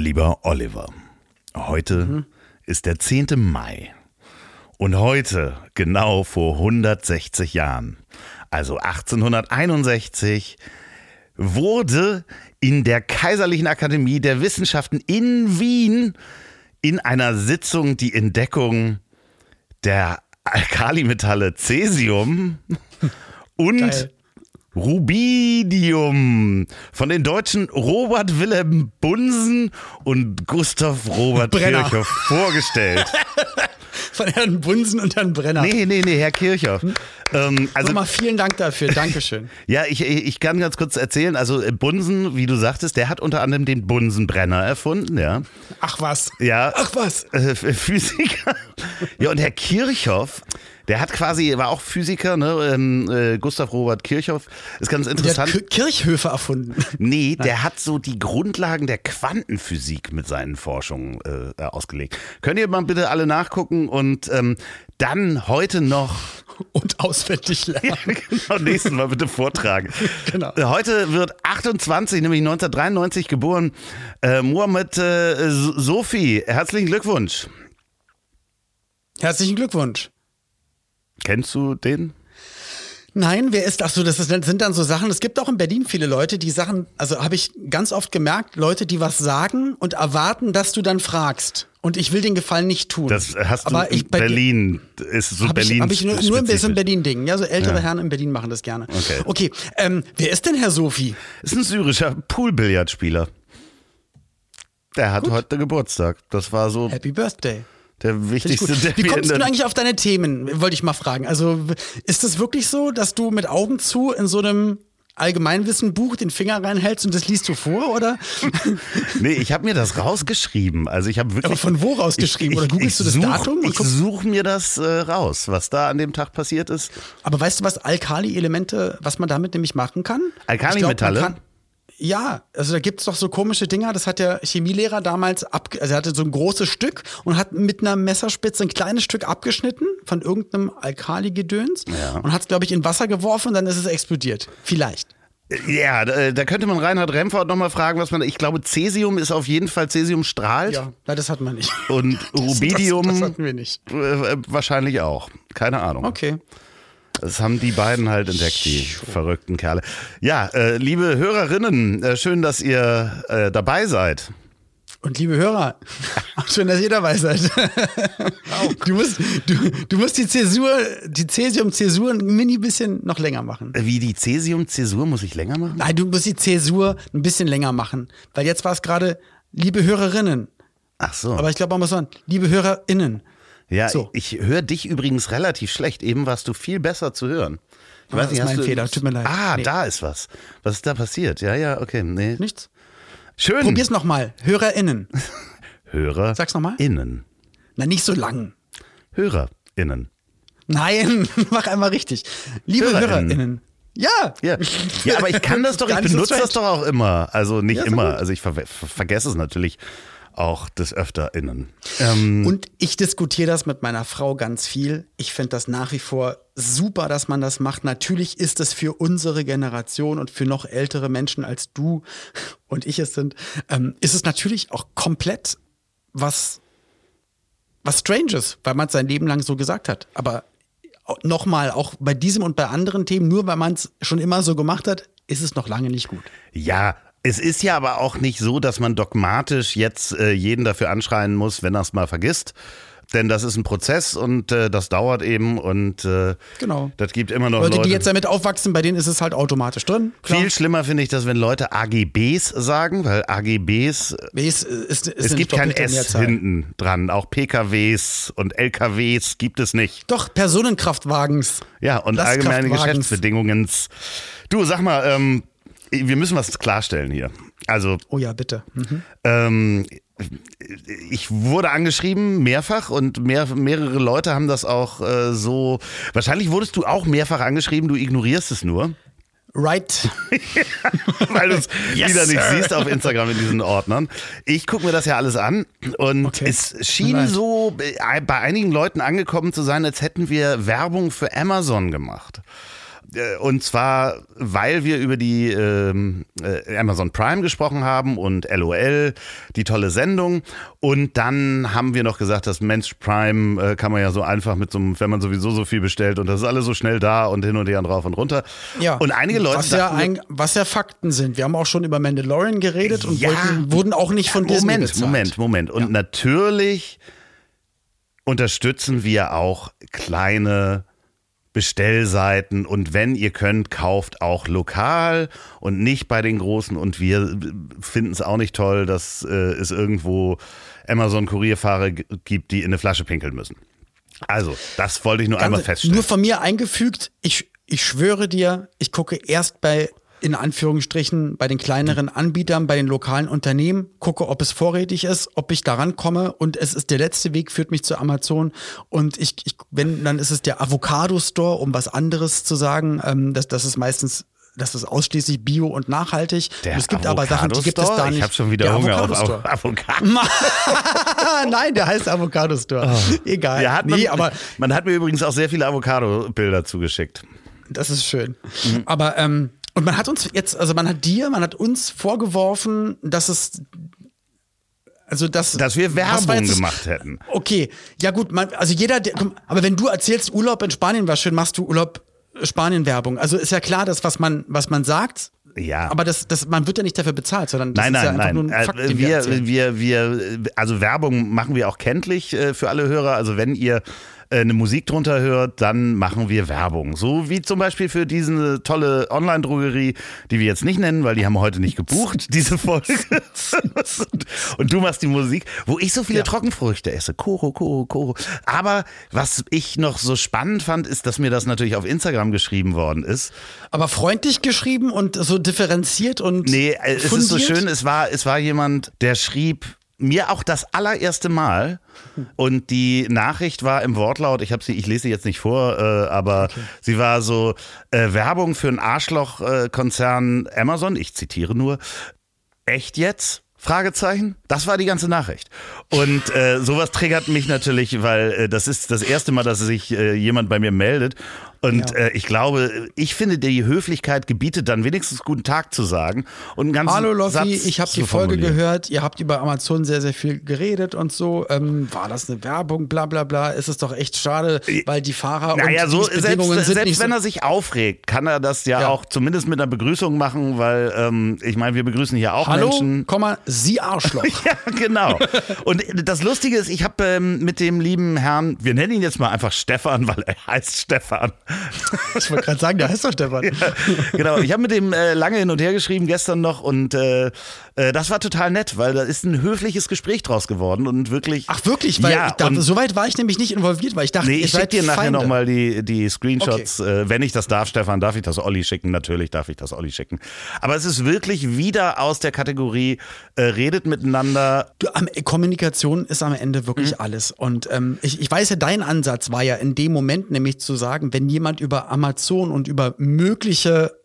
Lieber Oliver, heute ist der 10. Mai. Und heute, genau vor 160 Jahren, also 1861, wurde in der Kaiserlichen Akademie der Wissenschaften in Wien in einer Sitzung die Entdeckung der Alkalimetalle Cäsium und Geil. Rubidium von den Deutschen Robert Wilhelm Bunsen und Gustav Robert Brenner. Kirchhoff vorgestellt. Von Herrn Bunsen und Herrn Brenner. Nee, nee, nee, Herr Kirchhoff. Ähm, also, Nochmal vielen Dank dafür. Dankeschön. ja, ich, ich kann ganz kurz erzählen. Also, äh, Bunsen, wie du sagtest, der hat unter anderem den Bunsenbrenner erfunden, ja. Ach was. Ja. Ach was. Äh, Physiker. Ja, und Herr Kirchhoff, der hat quasi, war auch Physiker, ne? Ähm, äh, Gustav Robert Kirchhoff. Ist ganz Der hat interessant. Ki- Kirchhöfe erfunden. Nee, der hat so die Grundlagen der Quantenphysik mit seinen Forschungen äh, ausgelegt. Könnt ihr mal bitte alle nachgucken und ähm, dann heute noch Und auswendig lernen. genau, nächstes Mal bitte vortragen. Genau. Heute wird 28, nämlich 1993 geboren, äh, Mohammed äh, S- Sophie. Herzlichen Glückwunsch. Herzlichen Glückwunsch. Kennst du den? Nein, wer ist, ach so, das ist, sind dann so Sachen, es gibt auch in Berlin viele Leute, die Sachen, also habe ich ganz oft gemerkt, Leute, die was sagen und erwarten, dass du dann fragst. Und ich will den Gefallen nicht tun. Das hast du Aber ich, in bei- Berlin. Ist so Hab ich, Berlin. hab ich nur, nur ein bisschen spezifisch. Berlin-Ding. Ja, so ältere Ja. Herren in Berlin machen das gerne. Okay. Okay, ähm, wer ist denn Herr Sophie? Ist ein syrischer Poolbillardspieler. Der hat heute Geburtstag. Das war so Happy Birthday. Der ich wichtigste, der Wie kommst du eigentlich auf deine Themen, wollte ich mal fragen. Also ist es wirklich so, dass du mit Augen zu in so einem Allgemeinwissenbuch den Finger reinhältst und das liest du vor, oder? Nee, ich habe mir das rausgeschrieben. Also ich habe wirklich. Aber von wo rausgeschrieben? Oder googelst du das such, Datum Ich suche mir das äh, raus, was da an dem Tag passiert ist. Aber weißt du, was Alkali-Elemente, was man damit nämlich machen kann? Alkalimetalle? Ja, also da gibt's doch so komische Dinger. Das hat der Chemielehrer damals ab, also er hatte so ein großes Stück und hat mit einer Messerspitze ein kleines Stück abgeschnitten von irgendeinem Alkali-Gedöns und hat es, glaube ich, in Wasser geworfen und dann ist es explodiert. Vielleicht. Ja, da, da könnte man Reinhard Remford nochmal fragen, was man. Ich glaube, Cäsium ist auf jeden Fall Cäsium strahlt. Ja, das hat man nicht. Und Rubidium Das, das hatten wir nicht. äh, wahrscheinlich auch. Keine Ahnung. Okay. Das haben die beiden halt entdeckt, die verrückten Kerle. Ja, äh, liebe Hörerinnen, äh, schön, dass ihr äh, dabei seid. Und liebe Hörer, schön, dass ihr dabei seid. Du musst, du, du musst die Zäsur, die Cäsium-Zäsur ein mini bisschen noch länger machen. Wie die Cäsium-Zäsur muss ich länger machen? Nein, du musst die Zäsur ein bisschen länger machen. Weil jetzt war es gerade, liebe Hörerinnen. Ach so. Aber ich glaube, man muss sagen, liebe HörerInnen. Ja, so. ich höre dich übrigens relativ schlecht. Eben warst du viel besser zu hören. Ich Ah, das ist mein du- Fehler, tut mir leid. Ah, Nee. da ist was. Was ist da passiert? Ja, ja, okay. Nee. Nichts? Schön. Probier's nochmal. HörerInnen. Hörer. Sag's noch mal. Innen. Na, nicht so lang. HörerInnen. Nein, mach einmal richtig. Liebe HörerInnen. HörerInnen. Ja. Ja. ja, aber ich kann das doch, ich benutze das doch auch immer. Also nicht Ja, immer. Also ich ver ver vergesse es natürlich auch des Öfteren. Ähm, Und ich diskutiere das mit meiner Frau ganz viel. Ich finde das nach wie vor super, dass man das macht. Natürlich ist es für unsere Generation und für noch ältere Menschen als du und ich es sind, ähm, ist es natürlich auch komplett was, was Stranges, weil man es sein Leben lang so gesagt hat. Aber nochmal, auch bei diesem und bei anderen Themen, nur weil man es schon immer so gemacht hat, ist es noch lange nicht gut. Ja, es ist ja aber auch nicht so, dass man dogmatisch jetzt äh, jeden dafür anschreien muss, wenn er es mal vergisst. Denn das ist ein Prozess und äh, das dauert eben und äh, Genau. das gibt immer noch Leute, Leute. die jetzt damit aufwachsen, bei denen ist es halt automatisch drin. Klar. viel schlimmer finde ich das, wenn Leute AGBs sagen, weil AGBs, Wie ist, ist, es gibt kein S hinten dran. Auch PKWs und LKWs gibt es nicht. Doch, Personenkraftwagens. Ja, und allgemeine. Geschäftsbedingungen. Du, sag mal, ähm, wir müssen was klarstellen hier. Also. Oh ja, bitte. Mhm. Ähm, ich wurde angeschrieben, mehrfach, und mehr, mehrere Leute haben das auch äh, so. Wahrscheinlich wurdest du auch mehrfach angeschrieben, du ignorierst es nur. Right. Weil du es yes, wieder nicht sir. siehst auf Instagram in diesen Ordnern. Ich gucke mir das ja alles an und okay. es schien right. so bei einigen Leuten angekommen zu sein, als hätten wir Werbung für Amazon gemacht. Äh, und zwar, weil wir über die ähm, äh, Amazon Prime gesprochen haben und LOL, die tolle Sendung. Und dann haben wir noch gesagt, dass Mensch Prime äh, kann man ja so einfach mit so einem, wenn man sowieso so viel bestellt und das ist alles so schnell da und hin und her und rauf und runter. Ja. Und einige Leute. Was, ja, ein, was ja Fakten sind. Wir haben auch schon über Mandalorian geredet und ja, wollten, wurden auch nicht von Disney Moment, bezahlt. Moment, Moment. Und ja. natürlich unterstützen wir auch kleine Bestellseiten und wenn ihr könnt, kauft auch lokal und nicht bei den großen. Und wir finden es auch nicht toll, dass äh, es irgendwo Amazon-Kurierfahrer gibt, die in eine Flasche pinkeln müssen. Also, das wollte ich nur Ganz, einmal feststellen. Nur von mir eingefügt, ich, ich schwöre dir, ich gucke erst bei in Anführungsstrichen bei den kleineren Anbietern, bei den lokalen Unternehmen, gucke, ob es vorrätig ist, ob ich daran komme und es ist der letzte Weg, führt mich zu Amazon und ich, ich wenn, dann ist es der Avocado Store, um was anderes zu sagen, ähm, das, das ist meistens das ist ausschließlich bio und nachhaltig. Der es gibt aber Sachen, die gibt es da nicht. Ich habe schon wieder Hunger auf Avocado. Nein, der heißt Avocado Store. Oh. Egal. Ja, nee, man, aber man hat mir übrigens auch sehr viele Avocado-Bilder zugeschickt. Das ist schön. Mhm. Aber ähm, und man hat uns jetzt, also man hat dir, man hat uns vorgeworfen, dass es also das, dass wir Werbung gemacht hätten. Okay, ja gut, man, also jeder, aber wenn du erzählst, Urlaub in Spanien war schön, machst du Urlaub äh, Spanien Werbung. Also ist ja klar, dass was man was man sagt. Ja. Aber das, das, man wird ja nicht dafür bezahlt, sondern das nein, ist nein, ja einfach nein. nur ein Fakt, äh, wir, wir, wir, also Werbung machen wir auch kenntlich äh, für alle Hörer. Also wenn ihr eine Musik drunter hört, dann machen wir Werbung. So wie zum Beispiel für diese tolle Online-Drogerie, die wir jetzt nicht nennen, weil die haben wir heute nicht gebucht, diese Folge. Und du machst die Musik, wo ich so viele ja. Trockenfrüchte esse. Koro, Koro, Koro. Aber was ich noch so spannend fand, ist, dass mir das natürlich auf Instagram geschrieben worden ist. Aber freundlich geschrieben und so differenziert und. Nee, äh, es fundiert? ist so schön, es war, es war jemand, der schrieb, mir auch das allererste Mal. Und die Nachricht war im Wortlaut, ich habe sie, ich lese sie jetzt nicht vor, äh, aber okay. sie war so äh, Werbung für einen Arschloch-Konzern äh, Amazon, ich zitiere nur. Echt jetzt? Fragezeichen. Das war die ganze Nachricht. Und äh, sowas triggert mich natürlich, weil äh, das ist das erste Mal, dass sich äh, jemand bei mir meldet. Und ja. äh, ich glaube, ich finde, die Höflichkeit gebietet dann wenigstens guten Tag zu sagen und einen ganzen Hallo Loffi, Satz ich habe die Folge gehört. Ihr habt über Amazon sehr, sehr viel geredet und so. Ähm, war das eine Werbung? Bla bla bla. Ist es doch echt schade, weil die Fahrer naja, und so, selbst, selbst wenn so er sich aufregt, kann er das ja, ja, auch zumindest mit einer Begrüßung machen, weil ähm, ich meine, wir begrüßen hier auch Hallo, Menschen. Hallo, Sie Arschloch. ja, genau. Und das Lustige ist, ich habe ähm, mit dem lieben Herrn, wir nennen ihn jetzt mal einfach Stefan, weil er heißt Stefan. Ich wollte gerade sagen, der heißt doch Stefan. Ja, genau, ich habe mit dem äh, lange hin und her geschrieben gestern noch und äh, äh, das war total nett, weil da ist ein höfliches Gespräch draus geworden und wirklich. Ach wirklich? Weil ja, da, so weit war ich nämlich nicht involviert, weil ich dachte, nee, ich schicke dir nachher nochmal die, die Screenshots, okay. äh, wenn ich das darf, Stefan, darf ich das Olli schicken? Natürlich darf ich das Olli schicken. Aber es ist wirklich wieder aus der Kategorie, äh, redet miteinander. Du, am, Kommunikation ist am Ende wirklich mhm. alles. Und ähm, ich, ich weiß ja, dein Ansatz war ja in dem Moment nämlich zu sagen, wenn jemand über Amazon und über mögliche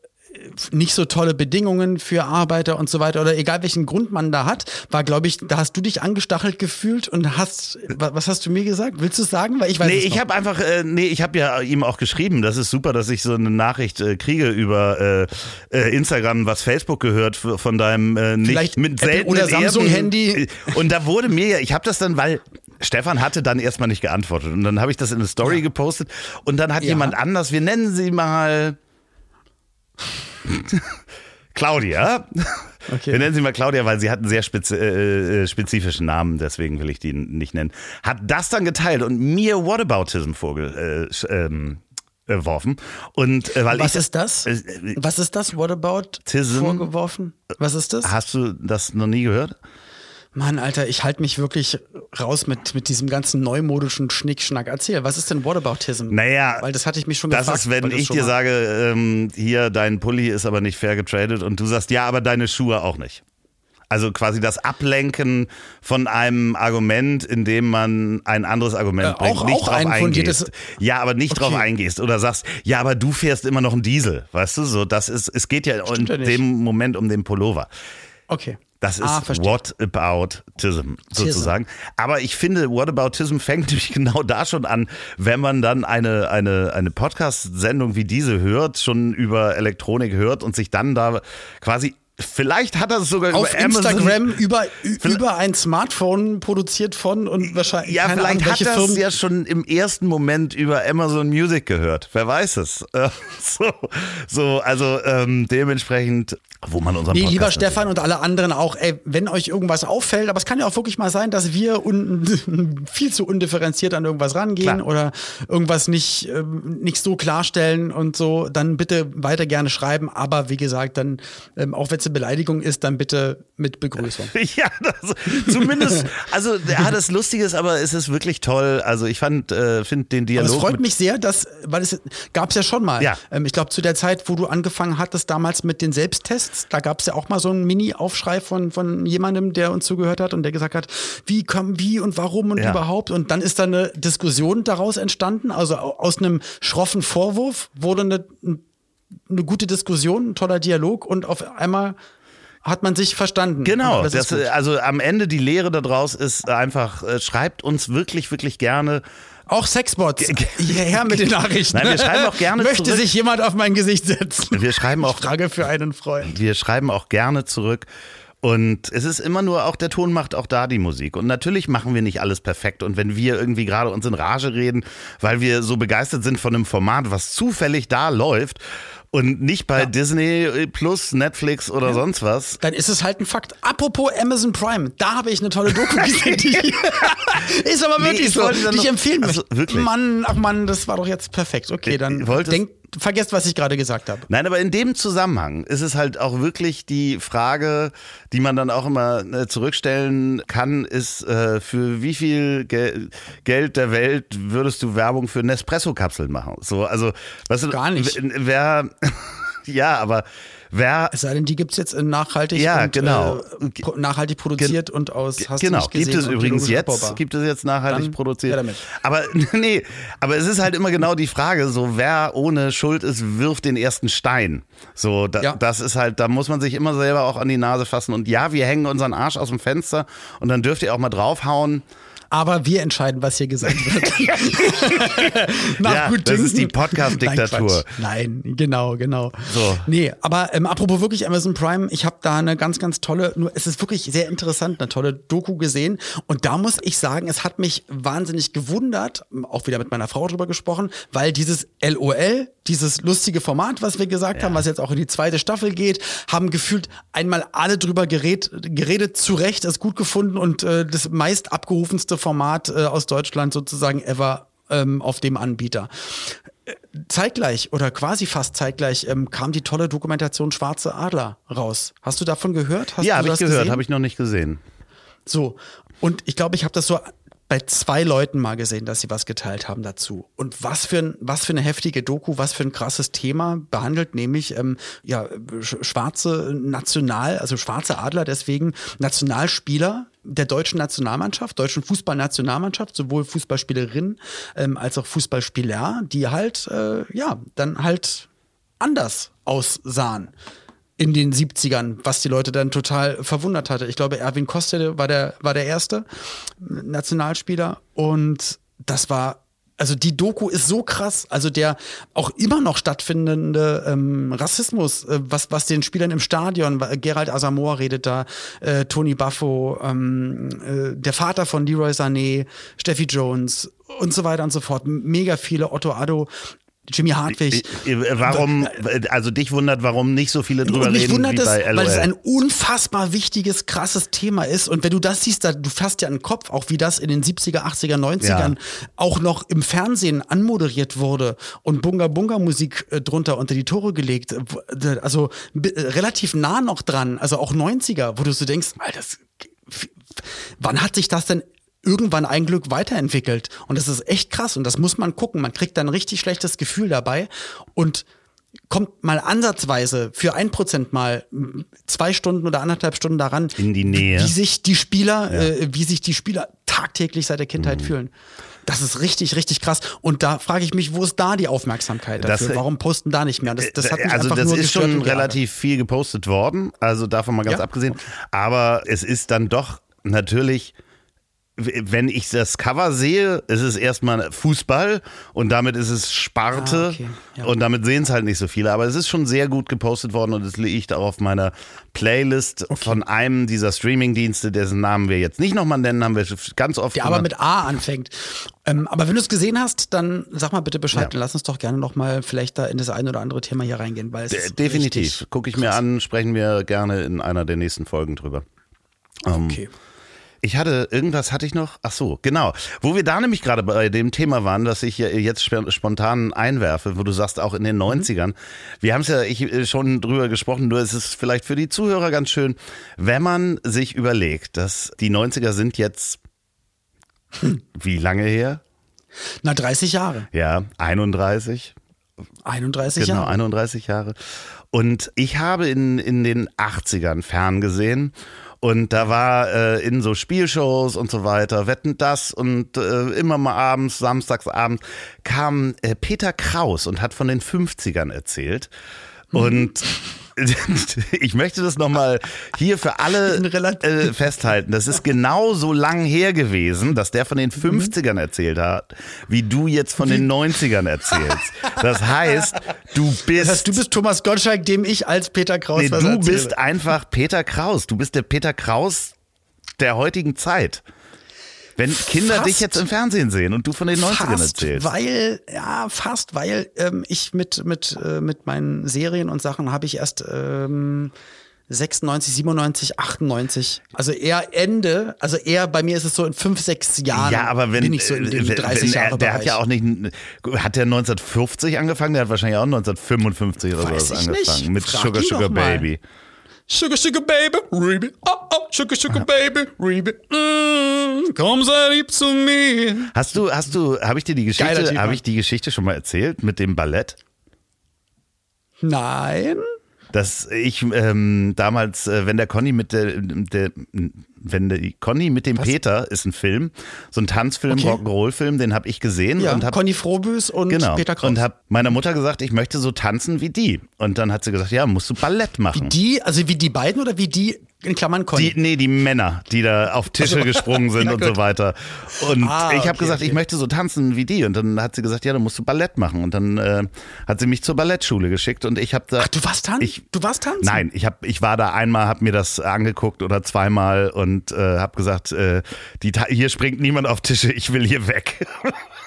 nicht so tolle Bedingungen für Arbeiter und so weiter oder egal welchen Grund man da hat, war glaube ich, da hast du dich angestachelt gefühlt und hast was hast du mir gesagt? Willst du es sagen? Weil ich weiß Nee, ich habe einfach äh, nee, ich habe ja ihm auch geschrieben, das ist super, dass ich so eine Nachricht äh, kriege über äh, äh Instagram, was Facebook gehört von deinem äh, nicht Vielleicht mit seltenen oder Samsung Handy und da wurde mir ja, ich habe das dann, weil Stefan hatte dann erstmal nicht geantwortet und dann habe ich das in eine Story ja. gepostet und dann hat ja. jemand anders, wir nennen sie mal Claudia. Okay. Wir nennen sie mal Claudia, weil sie hat einen sehr spezi äh, äh, spezifischen Namen, deswegen will ich die nicht nennen. Hat das dann geteilt und mir Whataboutism vorgeworfen. Äh, ähm, und äh, weil was ich, ist das? Äh, was ist das? What about vorgeworfen? Was ist das? Hast du das noch nie gehört? Mann, Alter, ich halte mich wirklich raus mit, mit diesem ganzen neumodischen Schnickschnack. Erzähl, was ist denn Whataboutism? Naja, weil das hatte ich mich schon das gefragt. Das ist, wenn ich dir mal. sage, ähm, hier, dein Pulli ist aber nicht fair getradet und du sagst, ja, aber deine Schuhe auch nicht. Also quasi das Ablenken von einem Argument, indem man ein anderes Argument Äh, bringt, auch- nicht auch drauf ein eingehst. Ja, aber nicht drauf Okay. eingehst oder sagst, ja, aber du fährst immer noch einen Diesel, weißt du? So, das ist, es geht ja in Stimmt ja nicht. dem Moment um den Pullover. Okay. Das ist Ah. Whataboutism sozusagen. Aber ich finde, Whataboutism fängt nämlich genau da schon an, wenn man dann eine, eine, eine Podcast-Sendung wie diese hört, schon über Elektronik hört und sich dann da quasi, vielleicht hat er es sogar Auf über Amazon. Instagram über, über ein Smartphone produziert von und wahrscheinlich Ja, vielleicht Ahnung, hat er es ja schon im ersten Moment über Amazon Music gehört. Wer weiß es. Äh, So, so also ähm, dementsprechend, wo man unseren Nee, Podcast lieber Stefan und alle anderen auch, ey, wenn euch irgendwas auffällt, aber es kann ja auch wirklich mal sein, dass wir un viel zu undifferenziert an irgendwas rangehen Klar. oder irgendwas nicht, ähm, nicht so klarstellen und so, dann bitte weiter gerne schreiben. Aber wie gesagt, dann, ähm, auch wenn eine Beleidigung ist, dann bitte mit Begrüßung. Ja, das, zumindest, also ja, das Lustige ist, aber es ist wirklich toll. Also ich fand, äh, finde den Aber Dialog. es freut mich sehr, dass, weil es gab es ja schon mal. Ja. Ähm, ich glaube, zu der Zeit, wo du angefangen hattest, damals mit den Selbsttests, da gab es ja auch mal so einen Mini-Aufschrei von, von jemandem, der uns zugehört hat und der gesagt hat, wie kommen, wie und warum und Ja. überhaupt. Und dann ist da eine Diskussion daraus entstanden. Also au- aus einem schroffen Vorwurf wurde eine, eine gute Diskussion, ein toller Dialog und auf einmal hat man sich verstanden. Genau, das, gut. also am Ende die Lehre daraus ist einfach, äh, schreibt uns wirklich, wirklich gerne. auch Sexbots. Hierher mit den Nachrichten. Nein, wir schreiben auch gerne Möchte zurück. sich jemand auf mein Gesicht setzen? Wir schreiben auch, Frage für einen Freund. wir schreiben auch gerne zurück. Und es ist immer nur auch, der Ton macht auch da die Musik. Und natürlich machen wir nicht alles perfekt. Und wenn wir irgendwie gerade uns in Rage reden, weil wir so begeistert sind von einem Format, was zufällig da läuft und nicht bei Disney Plus, Netflix oder sonst was, Dann ist es halt ein Fakt. Apropos Amazon Prime, da habe ich eine tolle Doku gesehen. Die ist aber Nee, wirklich ich so, die ich empfehlen also, wirklich? Mann, ach Mann, das war doch jetzt perfekt. Okay, dann denk, vergesst, was ich gerade gesagt habe. Nein, aber in dem Zusammenhang ist es halt auch wirklich die Frage, die man dann auch immer äh, zurückstellen kann, ist, äh, für wie viel Gel Geld der Welt würdest du Werbung für Nespresso-Kapseln machen? So, also, weißt du, Gar nicht. Wer, ja, aber wer, Es sei denn, die gibt es jetzt in nachhaltig Ja, und genau. äh, nachhaltig produziert und aus hast du genau, nicht gesehen gibt es übrigens jetzt, abbaubar. gibt es jetzt nachhaltig Dann produziert. damit. Aber nee, aber es ist halt immer genau die Frage, so wer ohne Schuld ist, wirft den ersten Stein. So, da, Ja. das ist halt, da muss man sich immer selber auch an die Nase fassen. Und ja, wir hängen unseren Arsch aus dem Fenster und dann dürft ihr auch mal draufhauen. Aber wir entscheiden, was hier gesagt wird. Nach Ja, das Gutdünken. ist die Podcast-Diktatur. Nein. Nein, genau, genau. So. Nee, aber ähm, apropos wirklich Amazon Prime, ich habe da eine ganz, ganz tolle, nur es ist wirklich sehr interessant, eine tolle Doku gesehen. Und da muss ich sagen, es hat mich wahnsinnig gewundert, auch wieder mit meiner Frau drüber gesprochen, weil dieses LOL, dieses lustige Format, was wir gesagt haben, was jetzt auch in die zweite Staffel geht, haben gefühlt einmal alle drüber geredet, geredet zu Recht, es gut gefunden und äh, das meist abgerufenste Format äh, aus Deutschland sozusagen ever ähm, auf dem Anbieter. Äh, Zeitgleich oder quasi fast zeitgleich ähm, kam die tolle Dokumentation Schwarze Adler raus. Hast du davon gehört? Hast ja, habe ich das gehört, habe ich noch nicht gesehen. So. Und ich glaube, ich habe das so bei zwei Leuten mal gesehen, dass sie was geteilt haben dazu. Und was für, ein, was für eine heftige Doku, was für ein krasses Thema behandelt, nämlich ähm, ja, sch schwarze National, also schwarze Adler, deswegen Nationalspieler der deutschen Nationalmannschaft, deutschen Fußballnationalmannschaft, sowohl Fußballspielerinnen ähm, als auch Fußballspieler, die halt, äh, ja, dann halt anders aussahen in den 70ern, was die Leute dann total verwundert hatte. Ich glaube, Erwin Kostede war der, war der erste Nationalspieler und das war also die Doku ist so krass, also der auch immer noch stattfindende ähm, Rassismus, äh, was, was den Spielern im Stadion, wa- Gerald Asamoah redet da, äh, Tony Buffo, ähm, äh, der Vater von Leroy Sané, Steffi Jones und so weiter und so fort. Mega viele, Otto Addo, Jimmy Hartwig. Äh, Warum, also dich wundert, warum nicht so viele drüber mich reden wundert wie es, bei LOL. weil es ein unfassbar wichtiges, krasses Thema ist. Und wenn du das siehst, da, du fasst ja an den Kopf, auch wie das in den 70er, 80er, 90ern Ja. auch noch im Fernsehen anmoderiert wurde und Bunga Bunga Musik äh, drunter unter die Tore gelegt. Äh, Also äh, relativ nah noch dran, also auch 90er, wo du so denkst, Alter, das, wann hat sich das denn irgendwann ein Glück weiterentwickelt. Und das ist echt krass und das muss man gucken. Man kriegt dann ein richtig schlechtes Gefühl dabei. Und kommt mal ansatzweise für ein Prozent mal zwei Stunden oder anderthalb Stunden daran, In die Nähe. wie sich die Spieler, äh, wie sich die Spieler tagtäglich seit der Kindheit Mhm. fühlen. Das ist richtig, richtig krass. Und da frage ich mich, wo ist da die Aufmerksamkeit dafür? Das- Warum posten da nicht mehr? Das, das hat mich also einfach das nur ist schon relativ viel gepostet worden, also davon mal ganz Ja? abgesehen. Aber es ist dann doch natürlich, wenn ich das Cover sehe, ist es erstmal Fußball und damit ist es Sparte Ah, okay. Ja. und damit sehen es halt nicht so viele. Aber es ist schon sehr gut gepostet worden und es liegt auch auf meiner Playlist von einem dieser Streamingdienste, dessen Namen wir jetzt nicht nochmal nennen, haben wir ganz oft Der aber gemacht. mit A anfängt. Ähm, aber wenn du es gesehen hast, dann sag mal bitte Bescheid Ja. und lass uns doch gerne noch mal vielleicht da in das ein oder andere Thema hier reingehen, weil es De- Definitiv. Gucke ich mir krass. an, sprechen wir gerne in einer der nächsten Folgen drüber. Ähm, Okay. Ich hatte, irgendwas hatte ich noch? Ach so, genau. Wo wir da nämlich gerade bei dem Thema waren, das ich jetzt sp- spontan einwerfe, wo du sagst, auch in den 90ern. Wir haben es ja ich, äh, schon drüber gesprochen, nur es ist vielleicht für die Zuhörer ganz schön, wenn man sich überlegt, dass die 90er sind jetzt, wie lange her? Na, 30 Jahre. Ja, 31. 31 Genau, Jahre. 31 Jahre. Und ich habe in, in den 80ern ferngesehen und da war äh, in so Spielshows und so weiter, Wetten das und äh, immer mal abends, samstags abends, kam äh, Peter Kraus und hat von den 50ern erzählt. Und ich möchte das nochmal hier für alle äh, festhalten. Das ist genau so lang her gewesen, dass der von den 50ern erzählt hat, wie du jetzt von den 90ern erzählst. Das heißt, du bist. Das heißt, du bist Thomas Gottschalk, dem ich als Peter Kraus nee, du erzähle. bist einfach Peter Kraus. Du bist der Peter Kraus der heutigen Zeit. Wenn Kinder Fast. dich jetzt im Fernsehen sehen und du von den 90ern fast, erzählst. weil ja fast, weil ähm, ich mit mit äh, mit meinen Serien und Sachen habe ich erst ähm, 96, 97, 98, also eher Ende, also eher bei mir ist es so in fünf, sechs Jahren. Ja, aber wenn, bin ich so in dem wenn, 30 wenn Jahre er, der hat ja auch nicht, hat der 1950 angefangen? Der hat wahrscheinlich auch 1955 oder Weiß sowas angefangen nicht. mit Frag Sugar Sugar. Baby. Sugar, sugar, baby, Ruby. Oh, oh, sugar, sugar, baby, Ruby. Mm, komm, sei lieb zu mir. Hast du, hast du, habe ich dir die Geschichte, habe ich die Geschichte schon mal erzählt mit dem Ballett? Nein. dass ich ähm, damals, äh, wenn der Conny mit der, der wenn der Conny mit dem Peter ist ein Film, so ein Tanzfilm, Okay. Rock'n'Roll-Film, den habe ich gesehen Ja, und habe Conny Frohbüß und genau Peter Kraus. und habe meiner Mutter gesagt, ich möchte so tanzen wie die und dann hat sie gesagt, ja, musst du Ballett machen. die, also wie die beiden oder wie die in Klammern Conny? Die, nee, die Männer, die da auf Tische gesprungen sind Ja, und so weiter. Und Ah, ich habe okay, gesagt, okay. ich möchte so tanzen wie die. Und dann hat sie gesagt, ja, dann musst du Ballett machen. Und dann äh, hat sie mich zur Ballettschule geschickt und ich habe da. Ach, du warst tanzen? Du warst tanzen? Nein, ich, hab, ich war da einmal, habe mir das angeguckt oder zweimal und äh, habe gesagt, äh, die, hier springt niemand auf Tische, ich will hier weg.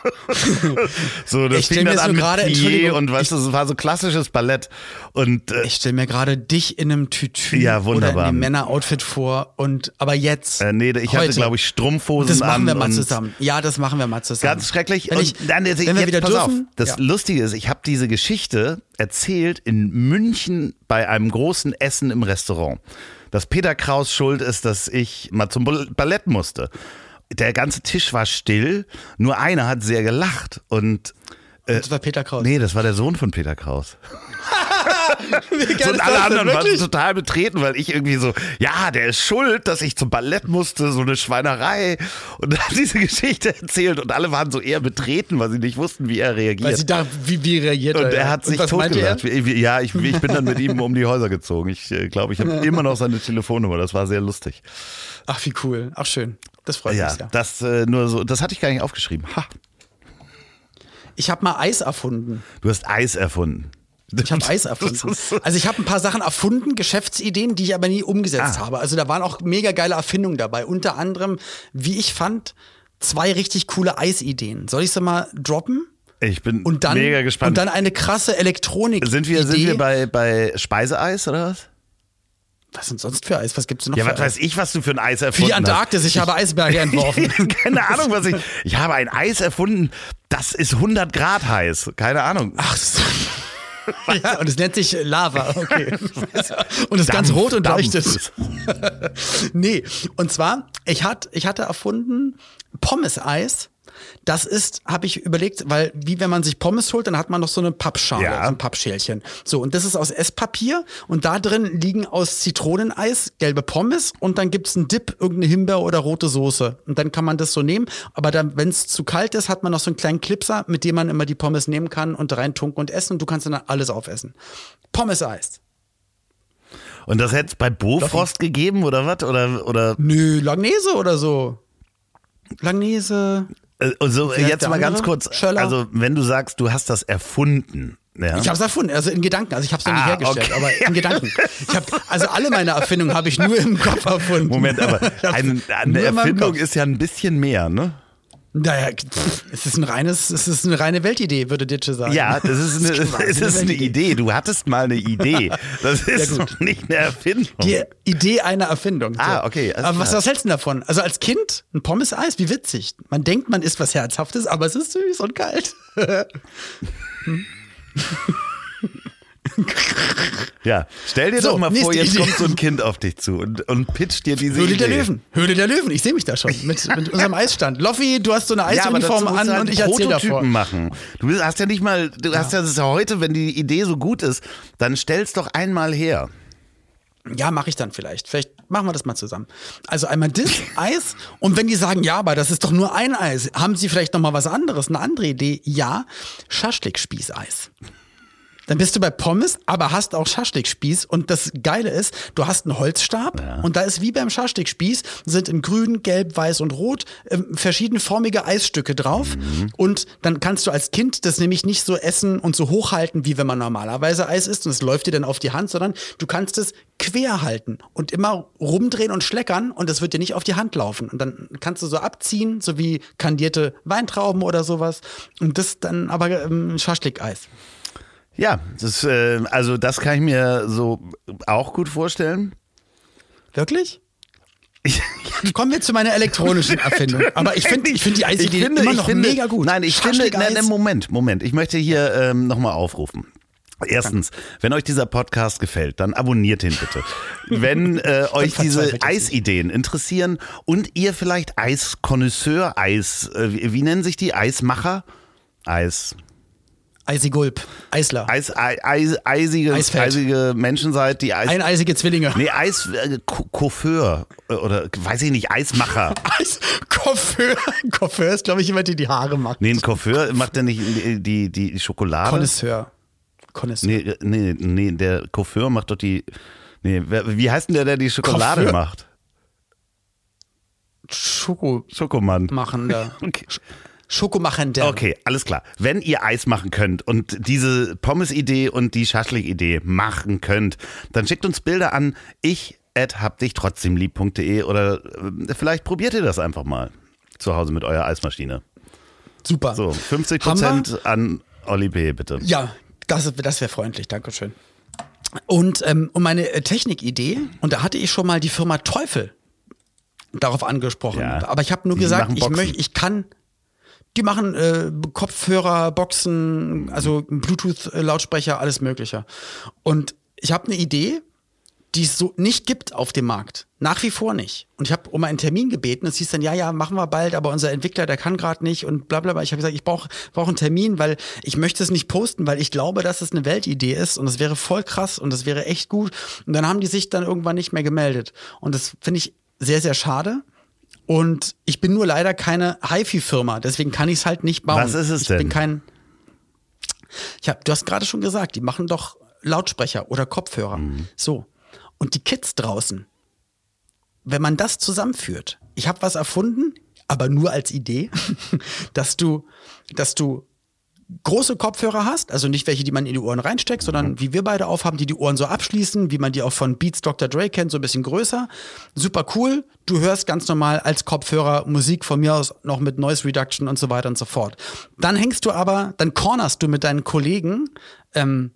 so, das Ich fing dann an mit Plié Entschuldigung, und weißt du, es war so klassisches Ballett. Und äh, Ich stelle mir gerade dich in einem Tütü Ja, oder in einem Männeroutfit vor und aber jetzt. äh, nee, ich hatte, heute. glaube ich, Strumpfhosen Das machen an. wir mal und zusammen. Ja, das machen wir mal zusammen. Ganz schrecklich. Wenn, und ich, dann, jetzt, wenn wir wieder pass dürfen. auf, das ja. Lustige ist, ich habe diese Geschichte erzählt in München bei einem großen Essen im Restaurant. Dass Peter Kraus schuld ist, dass ich mal zum Ball- Ballett musste. Der ganze Tisch war still, nur einer hat sehr gelacht. Und das war Peter Kraus. nee, das war der Sohn von Peter Kraus. So, und alle anderen waren total betreten, weil ich irgendwie so, ja, der ist schuld, dass ich zum Ballett musste, so eine Schweinerei. Und dann hat diese Geschichte erzählt und alle waren so eher betreten, weil sie nicht wussten, wie er reagiert. Weil sie da, wie, wie reagiert Und er? er hat sich er? totgelacht. Ja, ich, ich bin dann mit ihm um die Häuser gezogen. Ich äh, glaube, ich habe immer noch seine Telefonnummer. Das war sehr lustig. Ach, wie cool. Ach, schön. Das freut Ja, mich sehr. das äh, nur so. Das hatte ich gar nicht aufgeschrieben. Ha, Ich habe mal Eis erfunden. du hast Eis erfunden. Ich habe Eis erfunden. Also ich habe ein paar Sachen erfunden, Geschäftsideen, die ich aber nie umgesetzt Ah. habe. Also da waren auch mega geile Erfindungen dabei. Unter anderem, wie ich fand, zwei richtig coole Eisideen. Soll ich sie mal droppen? Ich bin dann, mega gespannt. Und dann eine krasse Elektronik. sind wir, sind Idee. wir bei, bei Speiseeis oder was? Was sind sonst für Eis? Was gibt's denn noch Ja, was Eis? weiß ich, was du für ein Eis erfunden die Antarktis. Ich habe Eisberge entworfen. hast. Keine Ahnung, was ich. Ich habe ein Eis erfunden, das ist 100 Grad heiß. Keine Ahnung. Ach so. Ja, und es nennt sich Lava, okay. Und ist ganz rot und Dampf. leuchtet. nee, und zwar, ich, hat, ich hatte erfunden Pommes-Eis Das ist, habe ich überlegt, weil wie wenn man sich Pommes holt, dann hat man noch so eine Pappschale, Ja. so ein Pappschälchen. So, und das ist aus Esspapier und da drin liegen aus Zitroneneis gelbe Pommes und dann gibt's einen Dip, irgendeine Himbeer oder rote Soße. Und dann kann man das so nehmen, aber dann, wenn es zu kalt ist, hat man noch so einen kleinen Clipser, mit dem man immer die Pommes nehmen kann und reintunken und essen und du kannst dann alles aufessen. Pommes-Eis. Und das hätte es bei Bofrost gegeben oder was? Oder, oder Nö, Langnese oder so. Langnese. Also ist jetzt mal ganz kurz, Schöller? also wenn du sagst, du hast das erfunden, ja? Ich habe es erfunden, also in Gedanken. Also ich habe es noch nicht Ah, hergestellt, okay. aber in Gedanken. Ich hab, also alle meine Erfindungen habe ich nur im Kopf erfunden. Moment, aber hab's eine, Erfindung ist ja ein bisschen mehr, ne? Naja, pff, es ist ein reines, es ist eine reine Weltidee, würde Ditsche sagen. Ja, das ist eine, es ist eine. Idee. Du hattest mal eine Idee. Das ist doch nicht eine Erfindung. Die Idee einer Erfindung. So. Ah, okay, Aber was, was hältst du denn davon? Also als Kind ein Pommes-Eis, wie witzig. Man denkt, man isst was Herzhaftes, aber es ist süß und kalt. Ja, stell dir So, doch mal vor, jetzt Idee. kommt so ein Kind auf dich zu und, und pitcht dir diese Höhle Idee. der Löwen. Höhle der Löwen. Ich sehe mich da schon mit, mit unserem Eisstand. Loffi, du hast so eine Ja, Eisuniform musst an halt und ich erzähle davor. machen. Du hast ja nicht mal, du hast ja das ja heute, wenn die Idee so gut ist, dann stell's doch einmal her. Ja, mache ich dann vielleicht. Vielleicht machen wir das mal zusammen. Also einmal das Eis und wenn die sagen, ja, aber das ist doch nur ein Eis, haben sie vielleicht noch mal was anderes, eine andere Idee? Ja, Schaschlik-Spießeis. Dann bist du bei Pommes, aber hast auch Schaschlikspieß. Und das Geile ist, du hast einen Holzstab und da ist wie beim Schaschlikspieß, sind in grün, gelb, weiß und rot ähm, verschiedenformige Eisstücke drauf. Und dann kannst du als Kind das nämlich nicht so essen und so hochhalten, wie wenn man normalerweise Eis isst und es läuft dir dann auf die Hand, sondern du kannst es quer halten und immer rumdrehen und schleckern und es wird dir nicht auf die Hand laufen. Und dann kannst du so abziehen, so wie kandierte Weintrauben oder sowas. Und das dann aber ähm, Schaschlik-Eis. Ja, das, äh, also das kann ich mir so auch gut vorstellen. Wirklich? Kommen wir zu meiner elektronischen Erfindung. Aber ich finde ich find die Eisidee finde- immer ich noch finde- mega gut. Nein, ich finde, Schaschlik-Eis. nein, nein, Moment, Moment. Ich möchte hier ähm, nochmal aufrufen. Erstens, wenn euch dieser Podcast gefällt, dann abonniert ihn bitte. Wenn äh, euch diese Eisideen interessieren und ihr vielleicht Eiskonnoisseur, Eis, äh, wie, wie nennen sich die? Eismacher? Eis, Eisigulp, Eisler. Eis, Ei- Eis, eisige, Eisfeld. eisige Menschen seid, die Eis, Eineisige Zwillinge. nee, Eis, äh, Ko- Coiffeur äh, oder weiß ich nicht, Eismacher. Eis, Coiffeur. Coiffeur ist, glaube ich, jemand, der die Haare macht. Nee, ein Coiffeur macht der nicht die, die, die Schokolade? Connoisseur. Connoisseur. Nee, nee, nee, der Coiffeur macht doch die. Nee, wie heißt denn der, der die Schokolade Coiffeur? macht? Schoko Schokomann. machen da. Okay. Schokomachender. okay, alles klar. Wenn ihr Eis machen könnt und diese Pommes-Idee und die Schaschlik-Idee machen könnt, dann schickt uns Bilder an ich hab dich trotzdem lieb.de oder äh, vielleicht probiert ihr das einfach mal zu Hause mit eurer Eismaschine. Super. So, 50 Haben wir? Prozent an Olli B, bitte. Ja, das, das wäre freundlich, Dankeschön. Und, ähm, und meine äh, Technikidee, und da hatte ich schon mal die Firma Teufel darauf angesprochen. Ja. Aber ich habe nur gesagt, ich möchte, ich kann. Die machen äh, Kopfhörer, Boxen, also Bluetooth-Lautsprecher, alles Mögliche. Und ich habe eine Idee, die es so nicht gibt auf dem Markt. Nach wie vor nicht. Und ich habe um einen Termin gebeten. Es hieß dann, ja, ja, machen wir bald, aber unser Entwickler, der kann gerade nicht und bla bla bla. Ich habe gesagt, ich brauche brauch einen Termin, weil ich möchte es nicht posten, weil ich glaube, dass es eine Weltidee ist und es wäre voll krass und es wäre echt gut. Und dann haben die sich dann irgendwann nicht mehr gemeldet. Und das finde ich sehr, sehr schade. Und ich bin nur leider keine HiFi-Firma, deswegen kann ich es halt nicht bauen. Was ist es ich denn? bin kein. Ich hab, du hast gerade schon gesagt, die machen doch Lautsprecher oder Kopfhörer. Mhm. So. Und die Kids draußen, wenn man das zusammenführt, ich habe was erfunden, aber nur als Idee, dass du, dass du große Kopfhörer hast, also nicht welche, die man in die Ohren reinsteckt, sondern wie wir beide aufhaben, die die Ohren so abschließen, wie man die auch von Beats Dr. Dre kennt, so ein bisschen größer. Super cool. Du hörst ganz normal als Kopfhörer Musik von mir aus noch mit Noise Reduction und so weiter und so fort. Dann hängst du aber, dann cornerst du mit deinen Kollegen ähm,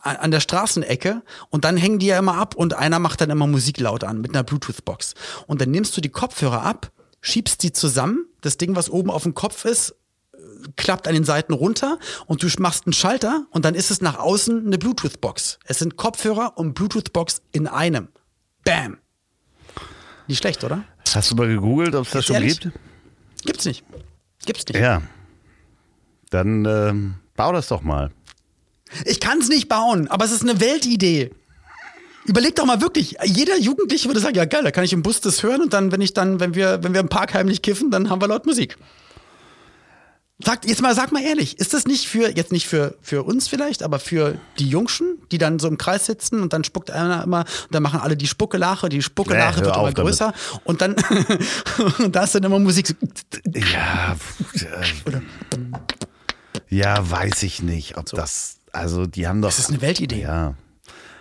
an an der Straßenecke und dann hängen die ja immer ab und einer macht dann immer Musik laut an mit einer Bluetooth-Box. Und dann nimmst du die Kopfhörer ab, schiebst die zusammen, das Ding, was oben auf dem Kopf ist, klappt an den Seiten runter und du machst einen Schalter und dann ist es nach außen eine Bluetooth-Box. Es sind Kopfhörer und Bluetooth-Box in einem. Bam. Nicht schlecht, oder? Hast du mal gegoogelt, ob es das schon ehrlich? gibt? Gibt's nicht. Gibt's nicht. Ja. Dann ähm, bau das doch mal. Ich kann es nicht bauen, aber es ist eine Weltidee. Überleg doch mal wirklich, jeder Jugendliche würde sagen, ja geil, da kann ich im Bus das hören und dann, wenn ich dann, wenn wir, wenn wir im Park heimlich kiffen, dann haben wir laut Musik. Sag, jetzt mal, sag mal ehrlich, ist das nicht für, jetzt nicht für, für uns vielleicht, aber für die Jungschen, die dann so im Kreis sitzen und dann spuckt einer immer, und dann machen alle die Spuckelache, die Spuckelache Nee, wird immer auf damit. größer und dann, und da ist dann immer Musik so, Ja, äh, ja, weiß ich nicht, ob das, also die haben doch. Das ist eine Weltidee. Ja.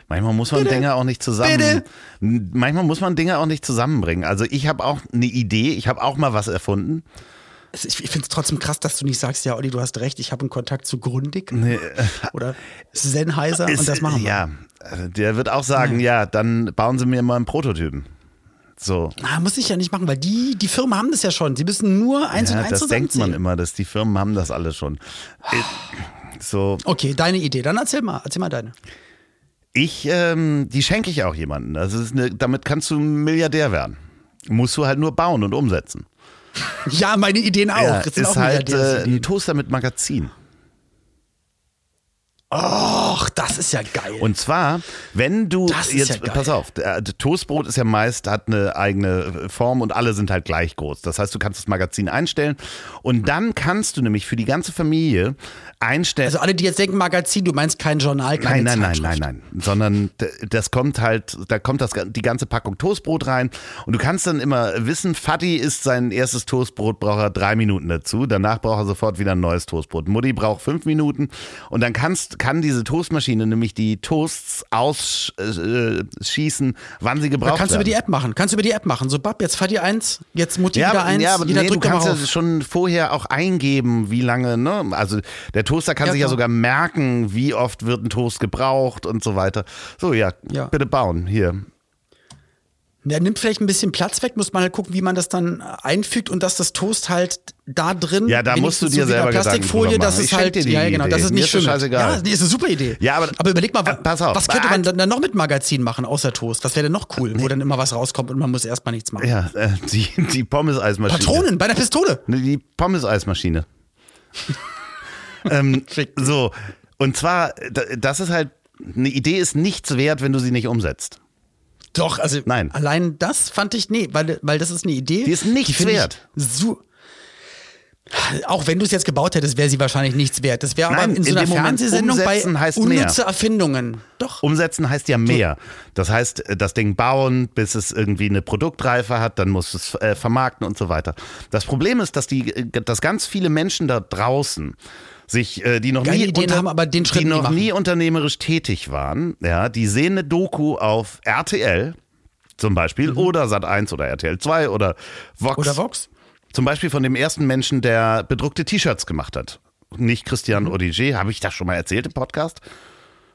Manchmal muss man Dinge auch nicht zusammen. Bitte. Manchmal muss man Dinge auch nicht zusammenbringen. Also ich habe auch eine Idee, ich habe auch mal was erfunden. Ich finde es trotzdem krass, dass du nicht sagst, ja, Olli, du hast recht, ich habe einen Kontakt zu Grundig oder Sennheiser Ist- und das machen wir. Ja, also der wird auch sagen, ja, dann bauen Sie mir mal einen Prototypen. So. Na, muss ich ja nicht machen, weil die, die Firmen haben das ja schon. Sie müssen nur eins und Ja, eins das denkt man immer, dass die Firmen haben das alle schon. Äh, So, Okay, deine Idee. Dann erzähl mal, erzähl mal deine. ich, ähm, die schenke ich auch jemandem. Ist eine, damit kannst du Milliardär werden. Musst du halt nur bauen und umsetzen. Ja, meine Ideen auch. Ja, ist halt äh, ein Toaster mit Magazin. Och, das ist ja geil. Und zwar, wenn du Das jetzt, ja pass auf, Toastbrot ist ja meist, hat eine eigene Form und alle sind halt gleich groß. Das heißt, du kannst das Magazin einstellen und dann kannst du nämlich für die ganze Familie einstellen. also alle, die jetzt denken, Magazin, du meinst kein Journal, keine Nein, nein, nein, nein, nein, sondern das kommt halt, da kommt das, die ganze Packung Toastbrot rein und du kannst dann immer wissen, Fatty isst sein erstes Toastbrot, braucht er drei Minuten dazu, danach braucht er sofort wieder ein neues Toastbrot. Mutti braucht fünf Minuten und dann kannst, kann diese Toastmaschine nämlich die Toasts ausschießen, wann sie gebraucht kannst du über werden. die App machen. Kannst du über die App machen. So, Bab, jetzt fahr dir eins, jetzt Mutti Ja, wieder aber, eins, ja, aber jeder nee, du drückt mal kannst ja schon vorher auch eingeben, wie lange, ne? Also der Toaster kann Ja, sich ja klar. sogar merken, wie oft wird ein Toast gebraucht und so weiter. So, ja, Ja. bitte bauen. Hier. Der nimmt vielleicht ein bisschen Platz weg, muss man halt gucken, wie man das dann einfügt und dass das Toast halt da drin. Ja, da musst du dir so selber Plastikfolie, Ich schenk halt, ja genau, Idee. nicht ist das schwimmt. scheißegal. Ja, nee, ist eine super Idee. Ja, aber- aber überleg mal, Äh, pass auf. was könnte man dann, noch mit Magazin machen außer Toast? Das wäre dann noch cool, wo dann immer was rauskommt und man muss erstmal nichts machen. Ja, äh, die, die Pommes-Eismaschine. Patronen bei der Pistole. Die Pommes-Eismaschine. ähm, so, und zwar, da- das ist halt, eine Idee ist nichts wert, wenn du sie nicht umsetzt. Doch, also Nein. allein das fand ich, nee, weil, weil das ist eine Idee. Die ist nichts ich wert. So, auch wenn du es jetzt gebaut hättest, wäre sie wahrscheinlich nichts wert. Das wäre aber in so in einer Fernsehsendung bei unnütze mehr. Erfindungen. Doch. Umsetzen heißt ja mehr. Das heißt, das Ding bauen, bis es irgendwie eine Produktreife hat, dann muss es äh, vermarkten und so weiter. Das Problem ist, dass die, äh, dass ganz viele Menschen da draußen sich, äh, die noch Geile nie, Ideen haben, aber den Schritt die noch machen. nie unternehmerisch tätig waren, ja, die sehen eine Doku auf RTL zum Beispiel oder Sat1 oder RTL 2 oder Vox. Mhm. Oder Vox? Zum Beispiel von dem ersten Menschen, der bedruckte T-Shirts gemacht hat. Nicht Christian Mhm. Odiger. Habe ich das schon mal erzählt im Podcast?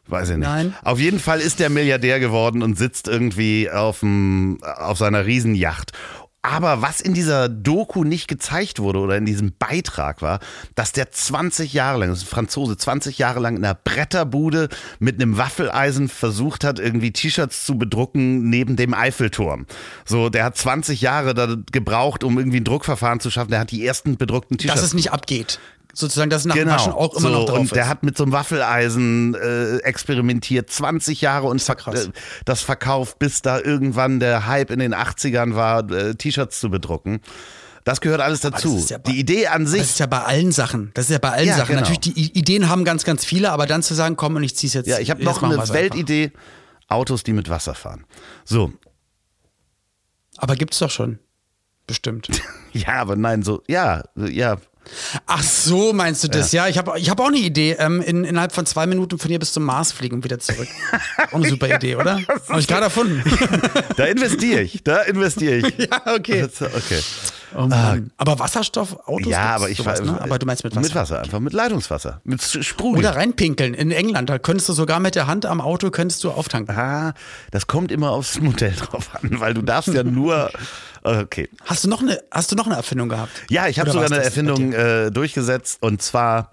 Weiß ich nicht. Nein. Auf jeden Fall ist der Milliardär geworden und sitzt irgendwie auf, dem, auf seiner Riesenjacht. Aber was in dieser Doku nicht gezeigt wurde oder in diesem Beitrag war, dass der 20 Jahre lang, das ist ein Franzose, 20 Jahre lang in einer Bretterbude mit einem Waffeleisen versucht hat, irgendwie T-Shirts zu bedrucken neben dem Eiffelturm. So, der hat 20 Jahre da gebraucht, um irgendwie ein Druckverfahren zu schaffen. Der hat die ersten bedruckten T-Shirts Dass es nicht abgeht. Sozusagen, dass es nach Genau. Waschen auch immer so, noch drauf und ist. der hat mit so einem Waffeleisen äh, experimentiert, 20 Jahre und krass. äh, das verkauft, bis da irgendwann der Hype in den 80ern war, äh, T-Shirts zu bedrucken. Das gehört alles dazu. ja bei- die Idee an das sich, ist ja bei allen Sachen. Das ist ja bei allen Ja, Sachen. genau. Natürlich, die Ideen haben ganz, ganz viele, aber dann zu sagen, komm und ich zieh's jetzt. ja, ich habe noch eine wir's einfach. Weltidee, Autos, die mit Wasser fahren. So, Aber gibt's doch schon. Bestimmt. ja, aber nein, so, ja, ja, Ach so, meinst du das? Ja, ich habe ich hab auch eine Idee. Ähm, in, innerhalb von zwei Minuten von hier bis zum Mars fliegen und wieder zurück. auch eine super Idee, oder? Habe ich gerade erfunden. da investiere ich, da investiere ich. ja, okay. Okay. Oh Mann. aber Wasserstoffautos? Ja, aber ich sowas, ne? Aber du meinst mit Wasser. Mit Wasser, einfach mit Leitungswasser, mit Sprudel. Oder reinpinkeln in England. Da könntest du sogar mit der Hand am Auto könntest du auftanken. Ah, das kommt immer aufs Modell drauf an, weil du darfst ja nur. Okay. Hast du noch eine, hast du noch eine Erfindung gehabt? Ja, ich habe sogar eine Erfindung äh, durchgesetzt und zwar.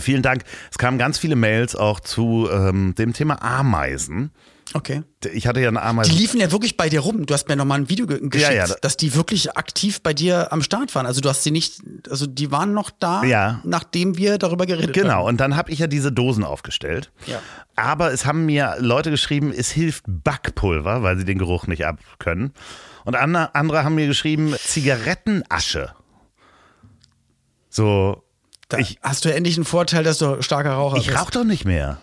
Vielen Dank. Es kamen ganz viele Mails auch zu ähm, dem Thema Ameisen. Okay. Ich hatte ja eine Ameise. Die liefen ja wirklich bei dir rum. Du hast mir nochmal ein Video ge geschickt, Ja, ja. dass die wirklich aktiv bei dir am Start waren. Also du hast sie nicht, also die waren noch da, Ja. nachdem wir darüber geredet haben. Genau, und dann habe ich ja diese Dosen aufgestellt. Ja. Aber es haben mir Leute geschrieben, es hilft Backpulver, weil sie den Geruch nicht abkönnen. Und andere, andere haben mir geschrieben, Zigarettenasche. So, Da ich, hast du ja endlich einen Vorteil, dass du starker Raucher ich bist. rauche doch nicht mehr.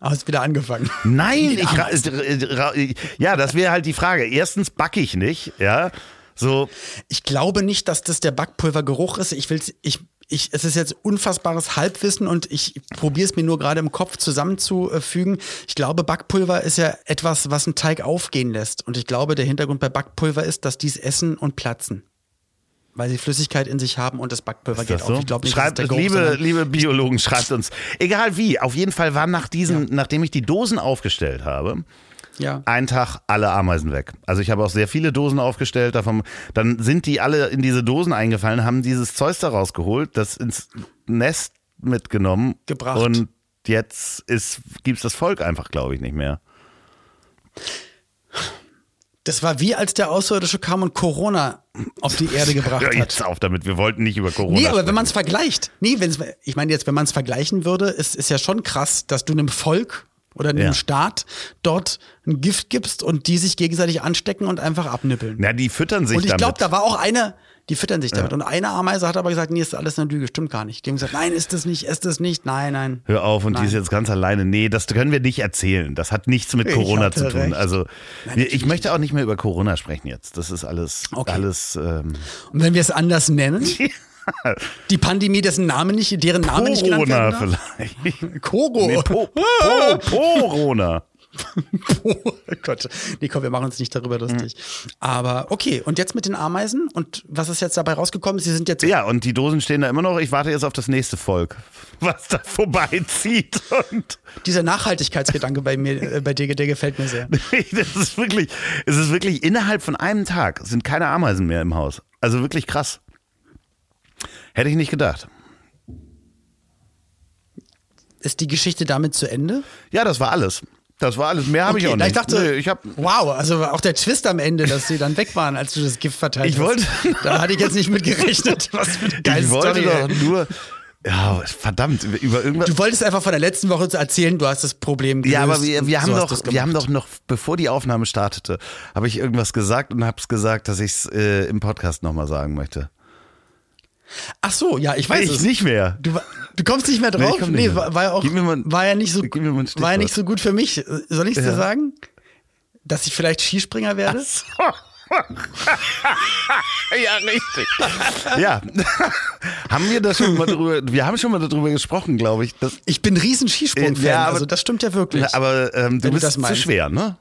Hast wieder angefangen. Nein, ich, ja, das wäre halt die Frage. Erstens backe ich nicht, ja. So, Ich glaube nicht, dass das der Backpulvergeruch ist. Ich will's, ich, ich, es ist jetzt unfassbares Halbwissen und ich probiere es mir nur gerade im Kopf zusammenzufügen. Ich glaube, Backpulver ist ja etwas, was einen Teig aufgehen lässt. Und ich glaube, der Hintergrund bei Backpulver ist, dass dies essen und platzen. Weil sie Flüssigkeit in sich haben und das Backpulver Ist geht das auf. so? Ich glaube nicht, schreibt, dass es liebe, liebe Biologen, schreibt uns. Egal wie, auf jeden Fall waren nach diesen, nachdem ich die Dosen aufgestellt habe, ja. ein Tag alle Ameisen weg. Also ich habe auch sehr viele Dosen aufgestellt, davon, dann sind die alle in diese Dosen eingefallen, haben dieses Zeug da rausgeholt, das ins Nest mitgenommen Gebracht. und jetzt ist, gibt's das Volk einfach, glaube ich, nicht mehr. Das war wie als der Außerirdische kam und Corona auf die Erde gebracht hat. jetzt auf damit, wir wollten nicht über Corona Nee, aber sprechen. wenn man es vergleicht, nee, wenn's, ich meine jetzt, wenn man es vergleichen würde, ist, ist ja schon krass, dass du einem Volk oder einem Ja. Staat dort ein Gift gibst und die sich gegenseitig anstecken und einfach abnippeln. Na, die füttern sich und ich glaube, damit. da war auch eine, die füttern sich damit. Und eine Ameise hat aber gesagt, nee, ist alles eine Lüge, stimmt gar nicht. Die haben gesagt, nein, ist das nicht, ist das nicht, nein, nein. Hör auf, und die Nein. ist jetzt ganz alleine. Nee, das können wir nicht erzählen. Das hat nichts mit Corona zu tun. recht. Also, Nein, ich möchte auch nicht mehr über Corona sprechen jetzt. Das ist alles, Okay. alles ähm, Und wenn wir es anders nennen, die Pandemie, dessen Name nicht, deren Name nicht genannt Corona werden darf. vielleicht. Koro. Nee, po, po, Corona. Oh Gott. Nee, komm, wir machen uns nicht darüber lustig. Aber okay, und jetzt mit den Ameisen? Und was ist jetzt dabei rausgekommen? Sie sind jetzt. Ja, und die Dosen stehen da immer noch. Ich warte jetzt auf das nächste Volk, was da vorbeizieht. Und Dieser Nachhaltigkeitsgedanke bei mir, äh, bei dir, der gefällt mir sehr. das ist wirklich, es ist wirklich innerhalb von einem Tag sind keine Ameisen mehr im Haus. Also wirklich krass. Hätte ich nicht gedacht. Ist die Geschichte damit zu Ende? Ja, das war alles. Das war alles. Mehr habe ich Okay, auch na, nicht. Ich dachte, Nee, ich habe wow, also auch der Twist am Ende, dass sie dann weg waren, als du das Gift verteilt Ich hast. wollte- Da hatte ich jetzt nicht mit gerechnet. Was für eine geile ich wollte Story. doch nur. Ja, verdammt, über irgendwas. Du wolltest einfach von der letzten Woche erzählen, du hast das Problem gelöst. Ja, aber wir, wir, haben doch, wir haben doch noch, bevor die Aufnahme startete, habe ich irgendwas gesagt und habe es gesagt, dass ich es äh, im Podcast nochmal sagen möchte. Ach so, ja, ich weiß ich es. nicht mehr. Du, du kommst nicht mehr drauf? Nee, nicht mehr. war, war ja auch, mal- war ja nicht so, war ja nicht so gut für mich. Soll ich es dir Ja. sagen? Dass ich vielleicht Skispringer werde? ja, richtig. ja. haben wir das schon mal drüber, wir haben schon mal darüber gesprochen, glaube ich. Dass, Ich bin riesen Skisprung-Fan, Ja, also das stimmt ja wirklich. aber ähm, du du bist das zu schwer, ne?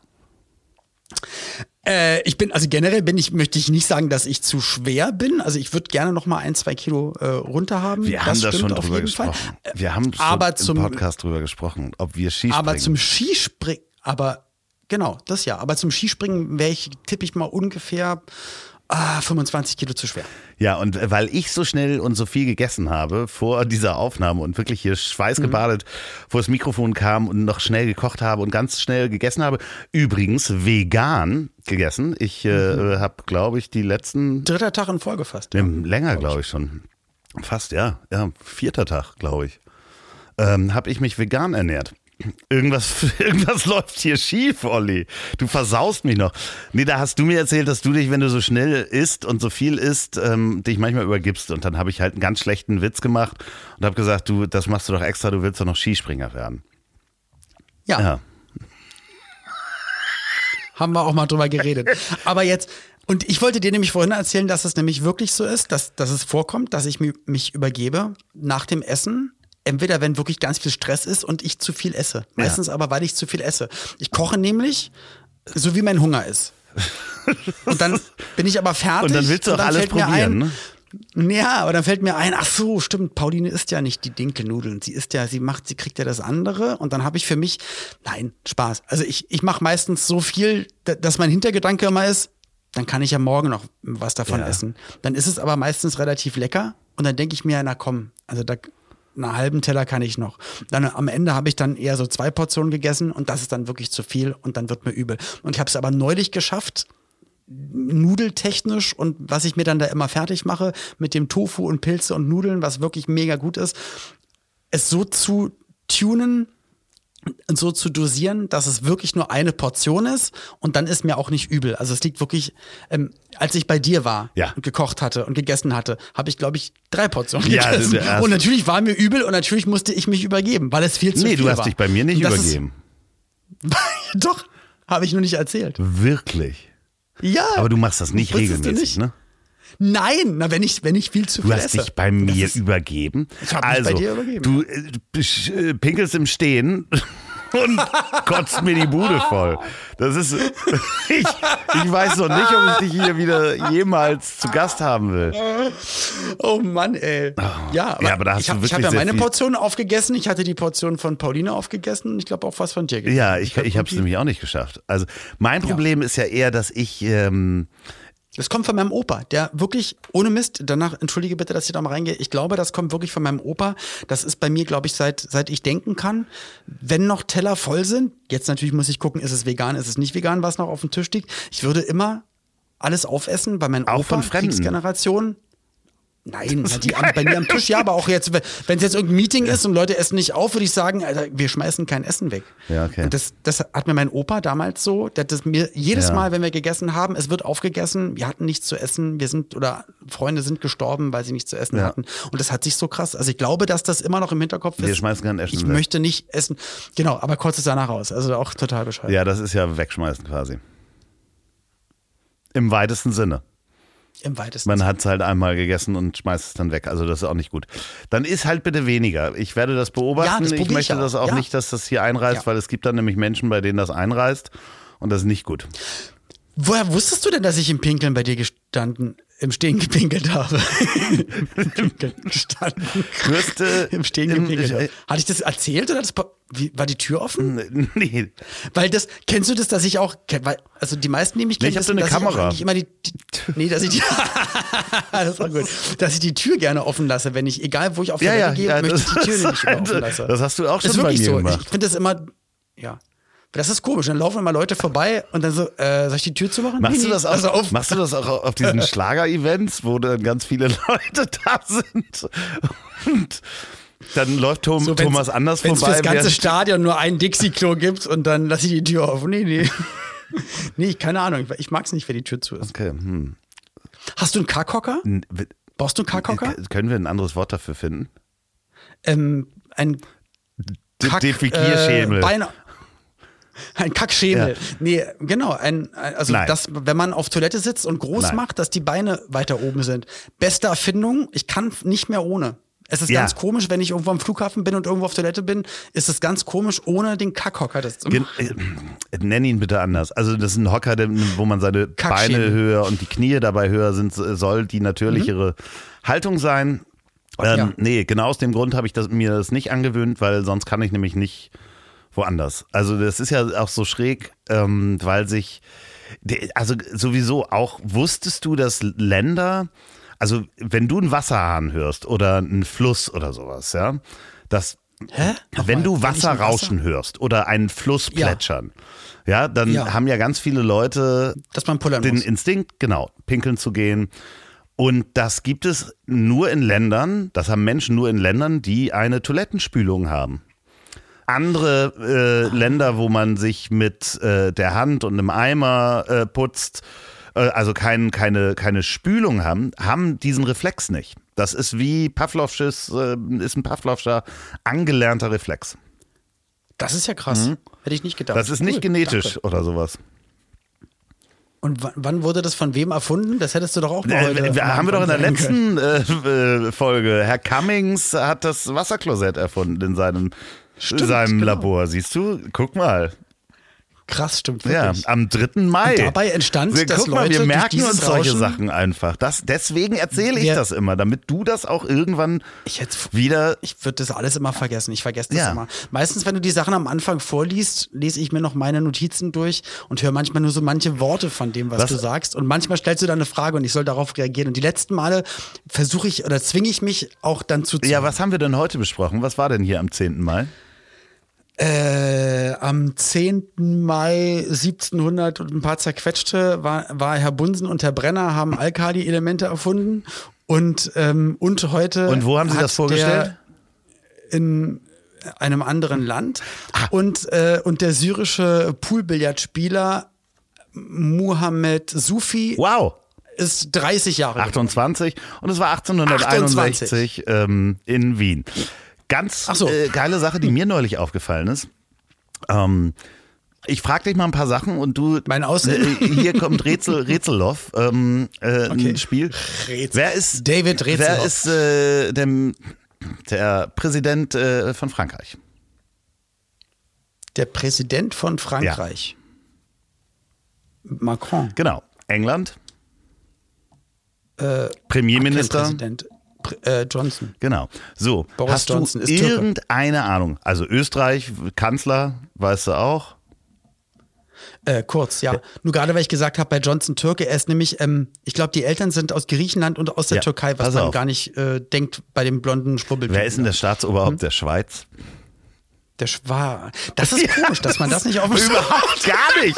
Äh, ich bin, also generell bin ich, möchte ich nicht sagen, dass ich zu schwer bin. Also ich würde gerne noch mal ein, zwei Kilo äh, runter haben. Wir haben da schon auf drüber jeden Fall. gesprochen. Wir haben schon aber im zum- Podcast drüber gesprochen, ob wir Skispringen. Aber zum Skispringen, aber genau, das ja. Aber zum Skispringen wäre ich, tippe ich mal ungefähr ah, 25 Kilo zu schwer. Ja, und äh, weil ich so schnell und so viel gegessen habe vor dieser Aufnahme und wirklich hier schweißgebadet vor das Mikrofon kam und noch schnell gekocht habe und ganz schnell gegessen habe. Übrigens vegan gegessen. Ich äh, habe, glaube ich, die letzten, Dritter Tag in Folge fast. nee, länger, glaube ich schon. Fast, ja. Ja, vierter Tag, glaube ich. Ähm, habe ich mich vegan ernährt. Irgendwas, irgendwas läuft hier schief, Olli. Du versaust mich noch. Nee, da hast du mir erzählt, dass du dich, wenn du so schnell isst und so viel isst, ähm, dich manchmal übergibst. Und dann habe ich halt einen ganz schlechten Witz gemacht und habe gesagt, du, das machst du doch extra, du willst doch noch Skispringer werden. Ja, Ja. haben wir auch mal drüber geredet. Aber jetzt, und ich wollte dir nämlich vorhin erzählen, dass es nämlich wirklich so ist, dass, dass es vorkommt, dass ich mi- mich übergebe nach dem Essen. Entweder wenn wirklich ganz viel Stress ist und ich zu viel esse. Meistens aber, weil ich zu viel esse. Ich koche nämlich, so wie mein Hunger ist. Und dann bin ich aber fertig. Und dann willst du auch alles probieren, ein, ne? Ja, aber dann fällt mir ein, ach so, stimmt, Pauline isst ja nicht die Dinkelnudeln. Sie isst ja, sie macht, sie kriegt ja das andere. Und dann habe ich für mich, nein, Spaß. Also ich, ich mache meistens so viel, da- dass mein Hintergedanke immer ist, dann kann ich ja morgen noch was davon Ja. essen. Dann ist es aber meistens relativ lecker. Und dann denke ich mir, na komm, also da einen halben Teller kann ich noch. Dann am Ende habe ich dann eher so zwei Portionen gegessen und das ist dann wirklich zu viel und dann wird mir übel. Und ich habe es aber neulich geschafft, nudeltechnisch und was ich mir dann da immer fertig mache mit dem Tofu und Pilze und Nudeln, was wirklich mega gut ist, es so zu tunen, so zu dosieren, dass es wirklich nur eine Portion ist und dann ist mir auch nicht übel. Also es liegt wirklich, ähm, als ich bei dir war ja. und gekocht hatte und gegessen hatte, habe ich, glaube ich, drei Portionen ja, gegessen. Und natürlich war mir übel und natürlich musste ich mich übergeben, weil es viel zu nee, viel war. Nee, du hast war. dich bei mir nicht übergeben. Ist, Doch, habe ich nur nicht erzählt. Wirklich? Ja. Aber du machst das nicht regelmäßig, nicht? ne? Nein, na, wenn ich, wenn ich viel zu du viel hast esse. dich bei mir ist, übergeben. Ich habe also, mich bei dir übergeben. Du äh, pinkelst im Stehen und kotzt mir die Bude voll. Das ist. Ich, ich weiß noch nicht, ob ich dich hier wieder jemals zu Gast haben will. Oh Mann, ey. Oh, ja, aber, ja, aber da hast ich habe hab ja meine Portion aufgegessen. Ich hatte die Portion von Pauline aufgegessen und ich glaube auch was von dir gegessen. Ja, ich, ich, ich habe es nämlich auch nicht geschafft. Also mein Problem ja. ist ja eher, dass ich. Ähm, das kommt von meinem Opa, der wirklich, ohne Mist, danach, entschuldige bitte, dass ich da mal reingehe, ich glaube, das kommt wirklich von meinem Opa. Das ist bei mir, glaube ich, seit, seit ich denken kann. Wenn noch Teller voll sind, jetzt natürlich muss ich gucken, ist es vegan, ist es nicht vegan, was noch auf dem Tisch liegt. Ich würde immer alles aufessen, weil mein Auch Opa, von Fremden. Kriegsgeneration, Nein, die am, bei mir am Tisch ja, aber auch jetzt, wenn es jetzt irgendein Meeting ist und Leute essen nicht auf, würde ich sagen, Alter, wir schmeißen kein Essen weg. Ja, okay. Und das, das hat mir mein Opa damals so, der hat das mir jedes Ja. Mal, wenn wir gegessen haben, es wird aufgegessen, wir hatten nichts zu essen, wir sind oder Freunde sind gestorben, weil sie nichts zu essen Ja. hatten. Und das hat sich so krass. Also ich glaube, dass das immer noch im Hinterkopf Wir ist. schmeißen kein Essen Ich weg. möchte nicht essen. Genau, aber kurz ist danach raus. Also auch total bescheuert. Ja, das ist ja wegschmeißen quasi. Im weitesten Sinne. Im weitesten Man hat es halt einmal gegessen und schmeißt es dann weg. Also das ist auch nicht gut. Dann ist halt bitte weniger. Ich werde das beobachten. Ja, das ich probier ich möchte auch. das auch Ja. nicht, dass das hier einreißt, Ja. weil es gibt dann nämlich Menschen, bei denen das einreißt. Und das ist nicht gut. Woher wusstest du denn, dass ich im Pinkeln bei dir gestanden, im Stehen gepinkelt habe? Im gestanden. Äh, Im Stehen im- gepinkelt. habe. äh, Hatte ich das erzählt oder das, wie, war die Tür offen? Nee. Weil das, kennst du das, dass ich auch, weil, also die meisten, die mich Nee, kennen, ich hab so wissen, eine ich Kamera. eigentlich immer die, die nee, dass ich die, das war gut, dass ich die Tür gerne offen lasse, wenn ich, egal wo ich auf Ja, Toilette ja, gehe, ja, möchte ich die Tür immer offen lassen. das hast du auch Das ist schon bei wirklich mir so. gemacht. Ich finde das immer, ja. Das ist komisch. Dann laufen immer Leute vorbei und dann so, äh, soll ich die Tür zumachen? Machst Nee, du das auch, also auf. machst du das auch auf diesen Schlager-Events, wo dann ganz viele Leute da sind? Und dann läuft Tom, So, Thomas anders Wenn es vorbei. fürs ganze Stadion nur ein Dixie-Klo gibt und dann lasse ich die Tür auf. Nee, nee. nee, keine Ahnung. Ich mag es nicht, wenn die Tür zu ist. Okay, hm. Hast du einen Kackhocker? Brauchst du einen Kackhocker? Können wir ein anderes Wort dafür finden? Ähm, ein De- Kack, Defekierschemel. Äh, Beine- ein Kackschemel. Ja. Nee, genau. Ein, also, Nein. das, wenn man auf Toilette sitzt und groß Nein. macht, dass die Beine weiter oben sind. Beste Erfindung. Ich kann nicht mehr ohne. Es ist Ja. ganz komisch, wenn ich irgendwo am Flughafen bin und irgendwo auf Toilette bin, ist es ganz komisch, ohne den Kackhocker das zu machen. äh, nenn ihn bitte anders. Also das ist ein Hocker, wo man seine. Beine höher und die Knie dabei höher sind, soll die natürlichere Haltung sein. Ähm, Ja. Nee, genau aus dem Grund habe ich das, mir das nicht angewöhnt, weil sonst kann ich nämlich nicht woanders. Also das ist ja auch so schräg, ähm, weil sich, also sowieso auch, wusstest du, dass Länder, also wenn du einen Wasserhahn hörst oder einen Fluss oder sowas, ja, dass Hä? wenn Nochmal, du Wasser rauschen hörst oder einen Fluss Ja. plätschern, ja, dann Ja. haben ja ganz viele Leute Dass man pullern den muss. Instinkt, genau, pinkeln zu gehen. Und das gibt es nur in Ländern, das haben Menschen nur in Ländern, die eine Toilettenspülung haben. Andere äh, Länder, wo man sich mit äh, der Hand und einem Eimer äh, putzt, äh, also kein, keine, keine Spülung haben, haben diesen Reflex nicht. Das ist wie Pavlovsches, äh, ist ein Pavlovscher angelernter Reflex. Das ist ja krass. Hätte ich nicht gedacht. Mhm. Das ist nicht Cool, genetisch danke. oder sowas. Und wann, wurde das von wem erfunden? Das hättest du doch auch mal Äh, heute haben wir doch in der letzten äh, Folge. Herr Cummings hat das Wasserklosett erfunden in seinem, Stimmt, seinem genau. Labor. Siehst du? Guck mal. Krass, stimmt Ja, wirklich. am 3. Mai. Und dabei entstand, wir, dass guck mal, Leute wir merken uns solche Rauschen- Sachen einfach. Das, deswegen erzähle ich Wir- das immer, damit du das auch irgendwann Ich hätte wieder. ich würde das alles immer vergessen. Ich vergesse das Ja. immer. Meistens, wenn du die Sachen am Anfang vorliest, lese ich mir noch meine Notizen durch und höre manchmal nur so manche Worte von dem, was, Was- du sagst. Und manchmal stellst du dann eine Frage und ich soll darauf reagieren. Und die letzten Male versuche ich oder zwinge ich mich auch dann zu Ja, was haben wir denn heute besprochen? Was war denn hier am 10. Mai? Äh, am 10. Mai 1700 und ein paar zerquetschte war, war Herr Bunsen und Herr Brenner haben Alkali-Elemente erfunden. Und, ähm, und heute. Und wo haben Sie das vorgestellt? In einem anderen Land. Ah. Und, äh, und der syrische Poolbillardspieler Muhammad Sufi Wow! ist 30 Jahre alt. 28 und es war 1861 ähm, in Wien. Ganz so. äh, geile Sache, die mir neulich aufgefallen ist. Ähm, ich frage dich mal ein paar Sachen und du. Mein Aussehen? Äh, hier kommt Rätsel, Rätselloff, ähm, äh, Okay. ein Spiel. Rätsel- Wer ist David Wer Rätselhoff. ist äh, dem, der Präsident äh, von Frankreich? Der Präsident von Frankreich. Macron. Genau. England. Äh, Premierminister. Präsident. Äh, Johnson. Genau. So, Boris hast Johnson du ist Türke. irgendeine Ahnung? Also Österreich, Kanzler, weißt du auch? Äh, kurz, ja. Nur gerade, weil ich gesagt habe, bei Johnson Türke, er ist nämlich, ähm, ich glaube, die Eltern sind aus Griechenland und aus der Ja, Türkei, was man auf. gar nicht äh, denkt bei dem blonden Schwubbel. Wer ist denn der Staatsoberhaupt Hm? der Schweiz? Der Schwa. Das ist komisch, dass man das nicht auf dem Überhaupt gar nicht.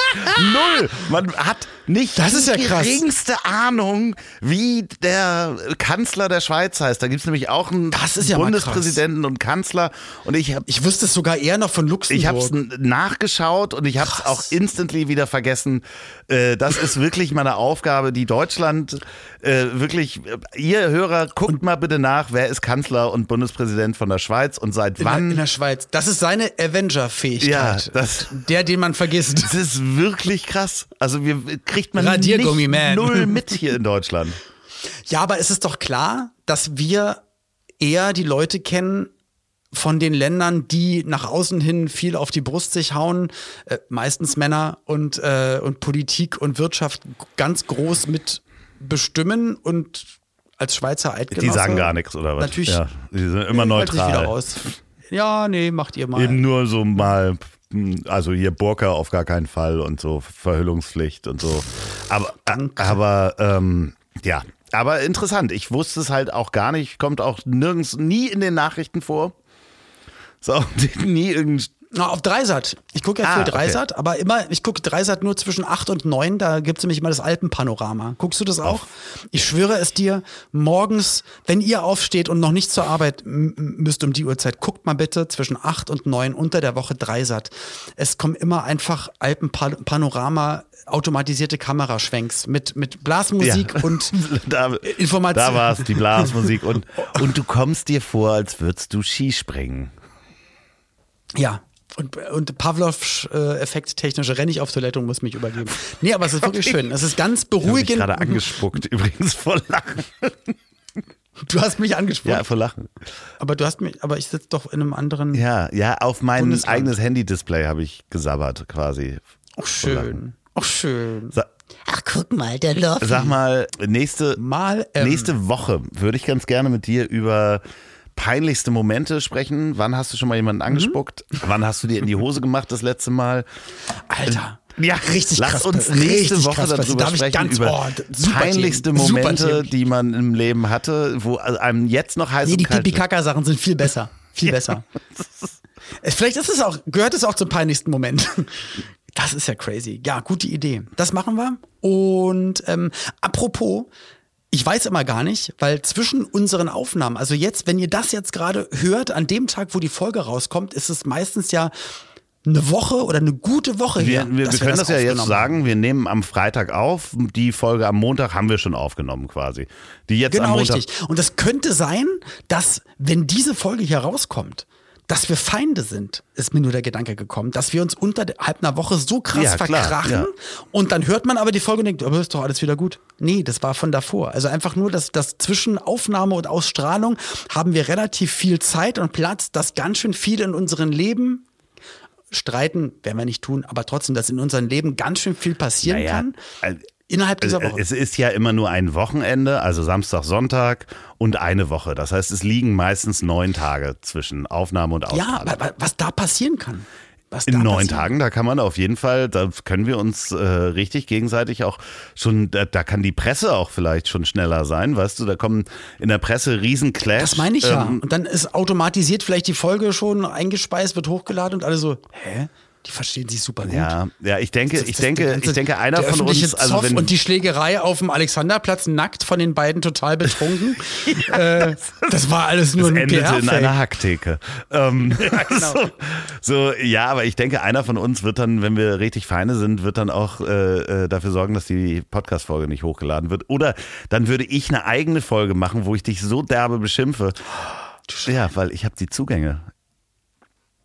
Null. Man hat nicht Das ist ja die krass. geringste Ahnung, wie der Kanzler der Schweiz heißt. Da gibt es nämlich auch einen Das ist ja Bundespräsidenten und Kanzler. Und ich habe Ich wusste es sogar eher noch von Luxemburg. ich habe es nachgeschaut und ich habe es auch instantly wieder vergessen. Äh, das ist wirklich meine Aufgabe, die Deutschland äh, wirklich, äh, ihr Hörer, guckt mal bitte nach, wer ist Kanzler und Bundespräsident von der Schweiz und seit in, der, wann in der Schweiz. Das ist seine Avenger-Fähigkeit. Ja, das- der, den man vergisst. Das ist wirklich krass. Also wir kriegt man nicht man. null mit hier in Deutschland. Ja, aber es ist doch klar, dass wir eher die Leute kennen von den Ländern, die nach außen hin viel auf die Brust sich hauen, äh, meistens Männer und, äh, und Politik und Wirtschaft ganz groß mit bestimmen und als Schweizer Eidgenosse. Die sagen gar nichts oder was? Natürlich. Ja, die sind immer wieder neutral. raus. Ja, nee, macht ihr mal. Eben nur so mal, also hier Burka auf gar keinen Fall und so Verhüllungspflicht und so. Aber, aber ähm, ja, aber interessant. Ich wusste es halt auch gar nicht. Kommt auch nirgends, nie in den Nachrichten vor. So, nie irgendein Na, auf Dreisat. Ich gucke ja Ah, viel okay. Dreisat, aber immer, ich gucke Dreisat nur zwischen 8 und 9, da gibt es nämlich immer das Alpenpanorama. Guckst du das auch? Ich schwöre es dir, morgens, wenn ihr aufsteht und noch nicht zur Arbeit müsst um die Uhrzeit, guckt mal bitte zwischen 8 und 9 unter der Woche Dreisat. Es kommen immer einfach Alpenpanorama, automatisierte Kameraschwenks mit, mit Blasmusik Ja. und da, Information. Da war es, die Blasmusik. Und, und du kommst dir vor, als würdest du Skispringen. Ja. Und, und Pavlovs äh, Effekt technische renne ich auf Toilette und muss mich übergeben. Nee, aber es ist wirklich schön. Es ist ganz Ich beruhigend. gerade angespuckt, übrigens vor Lachen. Du hast mich angesprochen. Ja, vor Lachen. Aber du hast mich, aber ich sitze doch in einem anderen. Ja, ja, auf mein Bundesland. eigenes Handy-Display habe ich gesabbert quasi. Ach, schön. Ach, schön. Sa Ach, guck mal, der Loffi. sag mal, nächste, Mal, ähm, nächste Woche würde ich ganz gerne mit dir über peinlichste Momente sprechen. Wann hast du schon mal Mhm. jemanden angespuckt? Wann hast du dir in die Hose gemacht das letzte Mal? Alter. Ja, Richtig lass krass, uns richtig nächste Woche krass, darüber darf ich sprechen, ganz- über oh, peinlichste Themen, Momente, die man im Leben hatte, wo einem jetzt noch heiß Nee, die wird. Pipi-Kaka-Sachen sind viel besser. Viel besser. Äh, Vielleicht ist es auch, gehört es auch zum peinlichsten Moment. Das ist ja crazy. Ja, gute Idee. Das machen wir. Und ähm, apropos, ich weiß immer gar nicht, weil zwischen unseren Aufnahmen, also jetzt, wenn ihr das jetzt gerade hört, an dem Tag, wo die Folge rauskommt, ist es meistens ja eine Woche oder eine gute Woche Wir, her. wir, wir dass können das, ja jetzt sagen, wir nehmen am Freitag auf, die Folge am Montag haben wir schon aufgenommen quasi. Die jetzt am Genau, Montag. richtig. Und das könnte sein, dass, wenn diese Folge hier rauskommt, dass wir Feinde sind, ist mir nur der Gedanke gekommen, dass wir uns unterhalb einer Woche so krass Ja, klar, verkrachen ja. und dann hört man aber die Folge und denkt, aber ist doch alles wieder gut. Nee, das war von davor. Also einfach nur, dass, dass zwischen Aufnahme und Ausstrahlung haben wir relativ viel Zeit und Platz, dass ganz schön viel in unserem Leben streiten, werden wir nicht tun, aber trotzdem, dass in unserem Leben ganz schön viel passieren Naja, kann äh, innerhalb dieser äh, Woche. Es ist ja immer nur ein Wochenende, also Samstag, Sonntag und eine Woche. Das heißt, es liegen meistens neun Tage zwischen Aufnahme und Ausstrahlung. ja, was da passieren kann. In neun Tagen, da kann man auf jeden Fall, da können wir uns äh, richtig gegenseitig auch schon, da, da kann die Presse auch vielleicht schon schneller sein, weißt du, da kommen in der Presse Riesenclash. Das meine ich ja. Ähm, Und dann ist automatisiert vielleicht die Folge schon eingespeist, wird hochgeladen und alle so, hä? Die verstehen sich super gut. ja, ja, ich denke, Das- ich das- der denke, ganze- ich denke, einer von uns, also Zoff wenn, und die Schlägerei auf dem Alexanderplatz nackt von den beiden total betrunken. äh, das war alles nur ein endete in einer Hacktheke. Ähm, genau. so, so, ja, aber ich denke, einer von uns wird dann, wenn wir richtig feine sind, wird dann auch äh, äh, dafür sorgen, dass die Podcast-Folge nicht hochgeladen wird. Oder dann würde ich eine eigene Folge machen, wo ich dich so derbe beschimpfe. Ja, weil ich habe die Zugänge.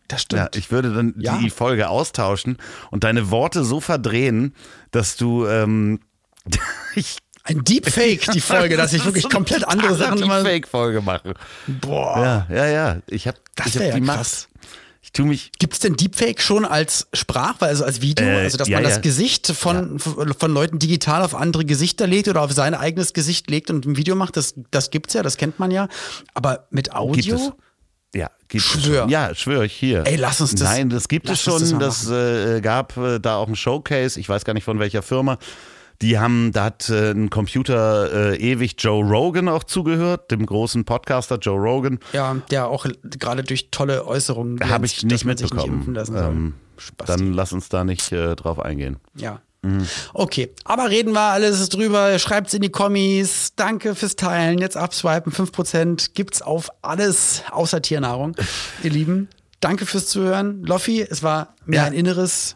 Das stimmt. Ja, ich würde dann Ja. die Folge austauschen und deine Worte so verdrehen, dass du ähm, ich ein Deepfake, die Folge, dass ich wirklich komplett andere Sachen immer. Fake-Folge mache. Boah. Ja, ja, ja. Ich habe Das ich wär hab ja die Macht. krass. Ich tue mich Gibt es denn Deepfake schon als Sprache, also als Video? Äh, also, dass ja, man das ja. Gesicht von, von Leuten digital auf andere Gesichter legt oder auf sein eigenes Gesicht legt und ein Video macht, das, das gibt's ja, das kennt man ja. Aber mit Audio? Ja, gibt Schwör. es schon. Ja, schwöre ich hier. Ey, lass uns das- Nein, das gibt es das schon. mal Das, äh, gab äh, da auch ein Showcase, ich weiß gar nicht von welcher Firma. Die haben, da hat äh, ein Computer äh, ewig Joe Rogan auch zugehört, dem großen Podcaster Joe Rogan. Ja, der auch gerade durch tolle Äußerungen. Habe ich nicht mitbekommen. soll. ähm, dann lass uns da nicht äh, drauf eingehen. Ja. Mhm. Okay, aber reden wir alles drüber. Schreibt's in die Kommis. Danke fürs Teilen. Jetzt abswipen. 5% gibt's auf alles außer Tiernahrung. ihr Lieben, danke fürs Zuhören. Loffi, es war mir Ja. ein inneres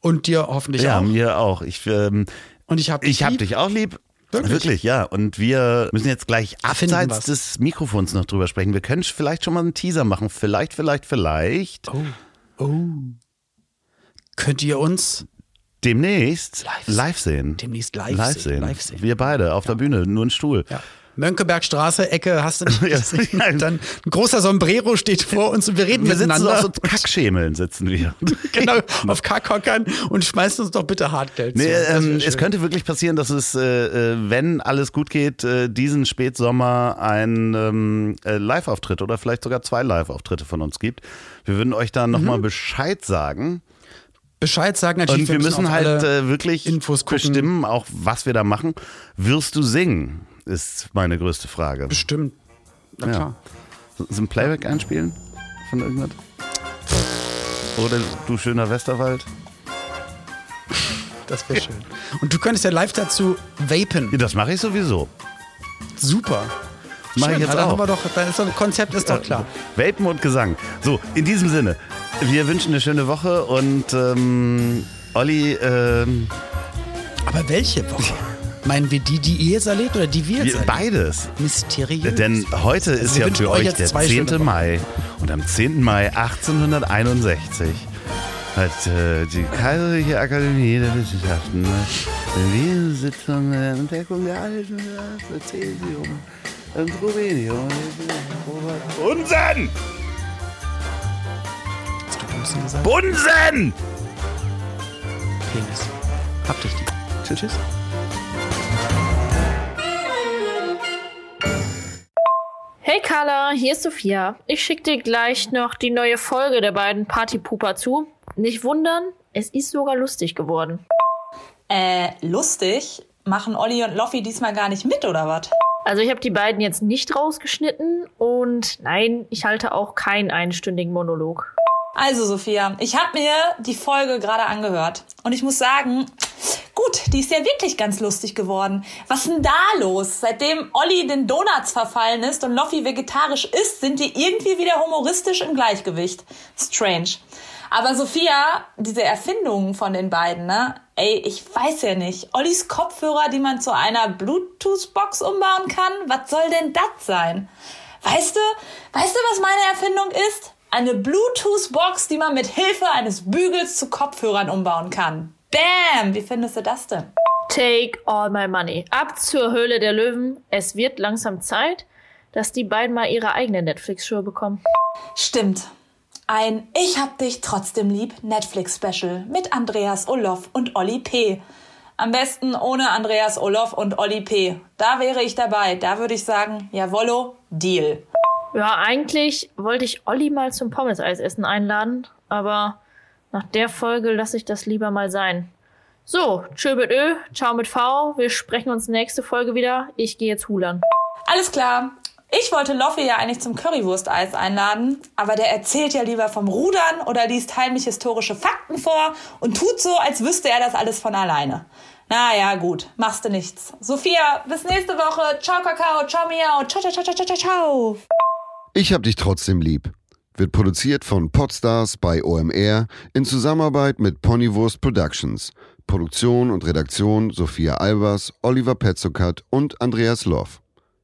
und dir hoffentlich Ja, auch. mir auch. Ich, ähm, Und ich habe ich hab dich auch lieb. Wirklich? ja. Und wir müssen jetzt gleich abseits des Mikrofons noch drüber sprechen. Wir können vielleicht schon mal einen Teaser machen. Vielleicht, vielleicht, vielleicht. Oh. Könnt ihr uns Demnächst Live- live, sehen. demnächst live, live sehen? Live sehen. Wir beide auf der Bühne, nur ein Stuhl. Ja. Mönckebergstraße, Ecke, hast du nicht Ja, gesehen? Dann ein großer Sombrero steht vor uns und wir reden Wir sitzen so miteinander. auf so Kackschemeln, sitzen wir. genau, auf Kackhockern und schmeißen uns doch bitte Hartgeld Nee, zu. Ähm, es könnte wirklich passieren, dass es, äh, äh, wenn alles gut geht, äh, diesen Spätsommer ein ähm, äh, Live-Auftritt oder vielleicht sogar zwei Live-Auftritte von uns gibt. Wir würden euch dann nochmal Bescheid sagen. Bescheid sagen natürlich. Und wir müssen auf halt äh, wirklich Infos gucken. bestimmen, auch was wir da machen. Wirst du singen? Ist meine größte Frage. Bestimmt. Na Ja. klar. So ein Playback einspielen von irgendwas? Oder du schöner Westerwald? Das wäre schön. Und du könntest ja live dazu vapen. Ja, das mache ich sowieso. Super. Mach ich jetzt auch. Doch, dann ist doch ein Konzept ist doch klar. Vapen und Gesang. So, in diesem Sinne, wir wünschen eine schöne Woche und ähm, Olli, ähm, Aber welche Woche? Meinen wir die, die ihr jetzt erlebt oder die wir jetzt wir, erleben? beides. Mysteriös. Denn heute ist wir ja für euch der zwei schöne 10. Wochen. Mai. Und am 10. Mai 1861 hat äh, die Kaiserliche Akademie der Wissenschaften ne, eine Sitzung der Entdeckung der alten Cäsium Bunsen! Hast du Bumsen gesagt? Bunsen! Penis. Hab dich die. Tschüss. Hey Carla, hier ist Sophia. Ich schicke dir gleich noch die neue Folge der beiden Partypooper zu. Nicht wundern, es ist sogar lustig geworden. Äh, lustig? Machen Olli und Loffi diesmal gar nicht mit, oder was? Also ich habe die beiden jetzt nicht rausgeschnitten und nein, ich halte auch keinen einstündigen Monolog. Also, Sophia, ich habe mir die Folge gerade angehört. Und ich muss sagen, gut, die ist ja wirklich ganz lustig geworden. Was denn da los? Seitdem Olli den Donuts verfallen ist und Loffi vegetarisch ist, sind die irgendwie wieder humoristisch im Gleichgewicht. Strange. Aber Sophia, diese Erfindungen von den beiden, ne? Ey, ich weiß ja nicht. Ollis Kopfhörer, die man zu einer Bluetooth-Box umbauen kann? Was soll denn das sein? Weißt du, weißt du, was meine Erfindung ist? Eine Bluetooth-Box, die man mit Hilfe eines Bügels zu Kopfhörern umbauen kann. Bam! Wie findest du das denn? Take all my money. Ab zur Höhle der Löwen. Es wird langsam Zeit, dass die beiden mal ihre eigene Netflix-Show bekommen. Stimmt. Ein Ich hab dich trotzdem lieb Netflix-Special mit Andreas Olof und Olli P. Am besten ohne Andreas Olof und Olli P. Da wäre ich dabei. Da würde ich sagen, jawollo, Deal. Ja, eigentlich wollte ich Olli mal zum Pommes-Eisessen einladen, aber nach der Folge lasse ich das lieber mal sein. So, tschö mit Ö, ciao mit V. Wir sprechen uns nächste Folge wieder. Ich gehe jetzt hulern. Alles klar. Ich wollte Loffi ja eigentlich zum Currywursteis einladen, aber der erzählt ja lieber vom Rudern oder liest heimlich historische Fakten vor und tut so, als wüsste er das alles von alleine. Naja, gut, machst du nichts. Sophia, bis nächste Woche. Ciao, Kakao. Ciao, Miau. Ciao, ciao, ciao, ciao, ciao, ciao. Ich hab dich trotzdem lieb. Wird produziert von Podstars bei OMR in Zusammenarbeit mit Ponywurst Productions. Produktion und Redaktion Sophia Albers, Oliver Petzokat und Andreas Loff.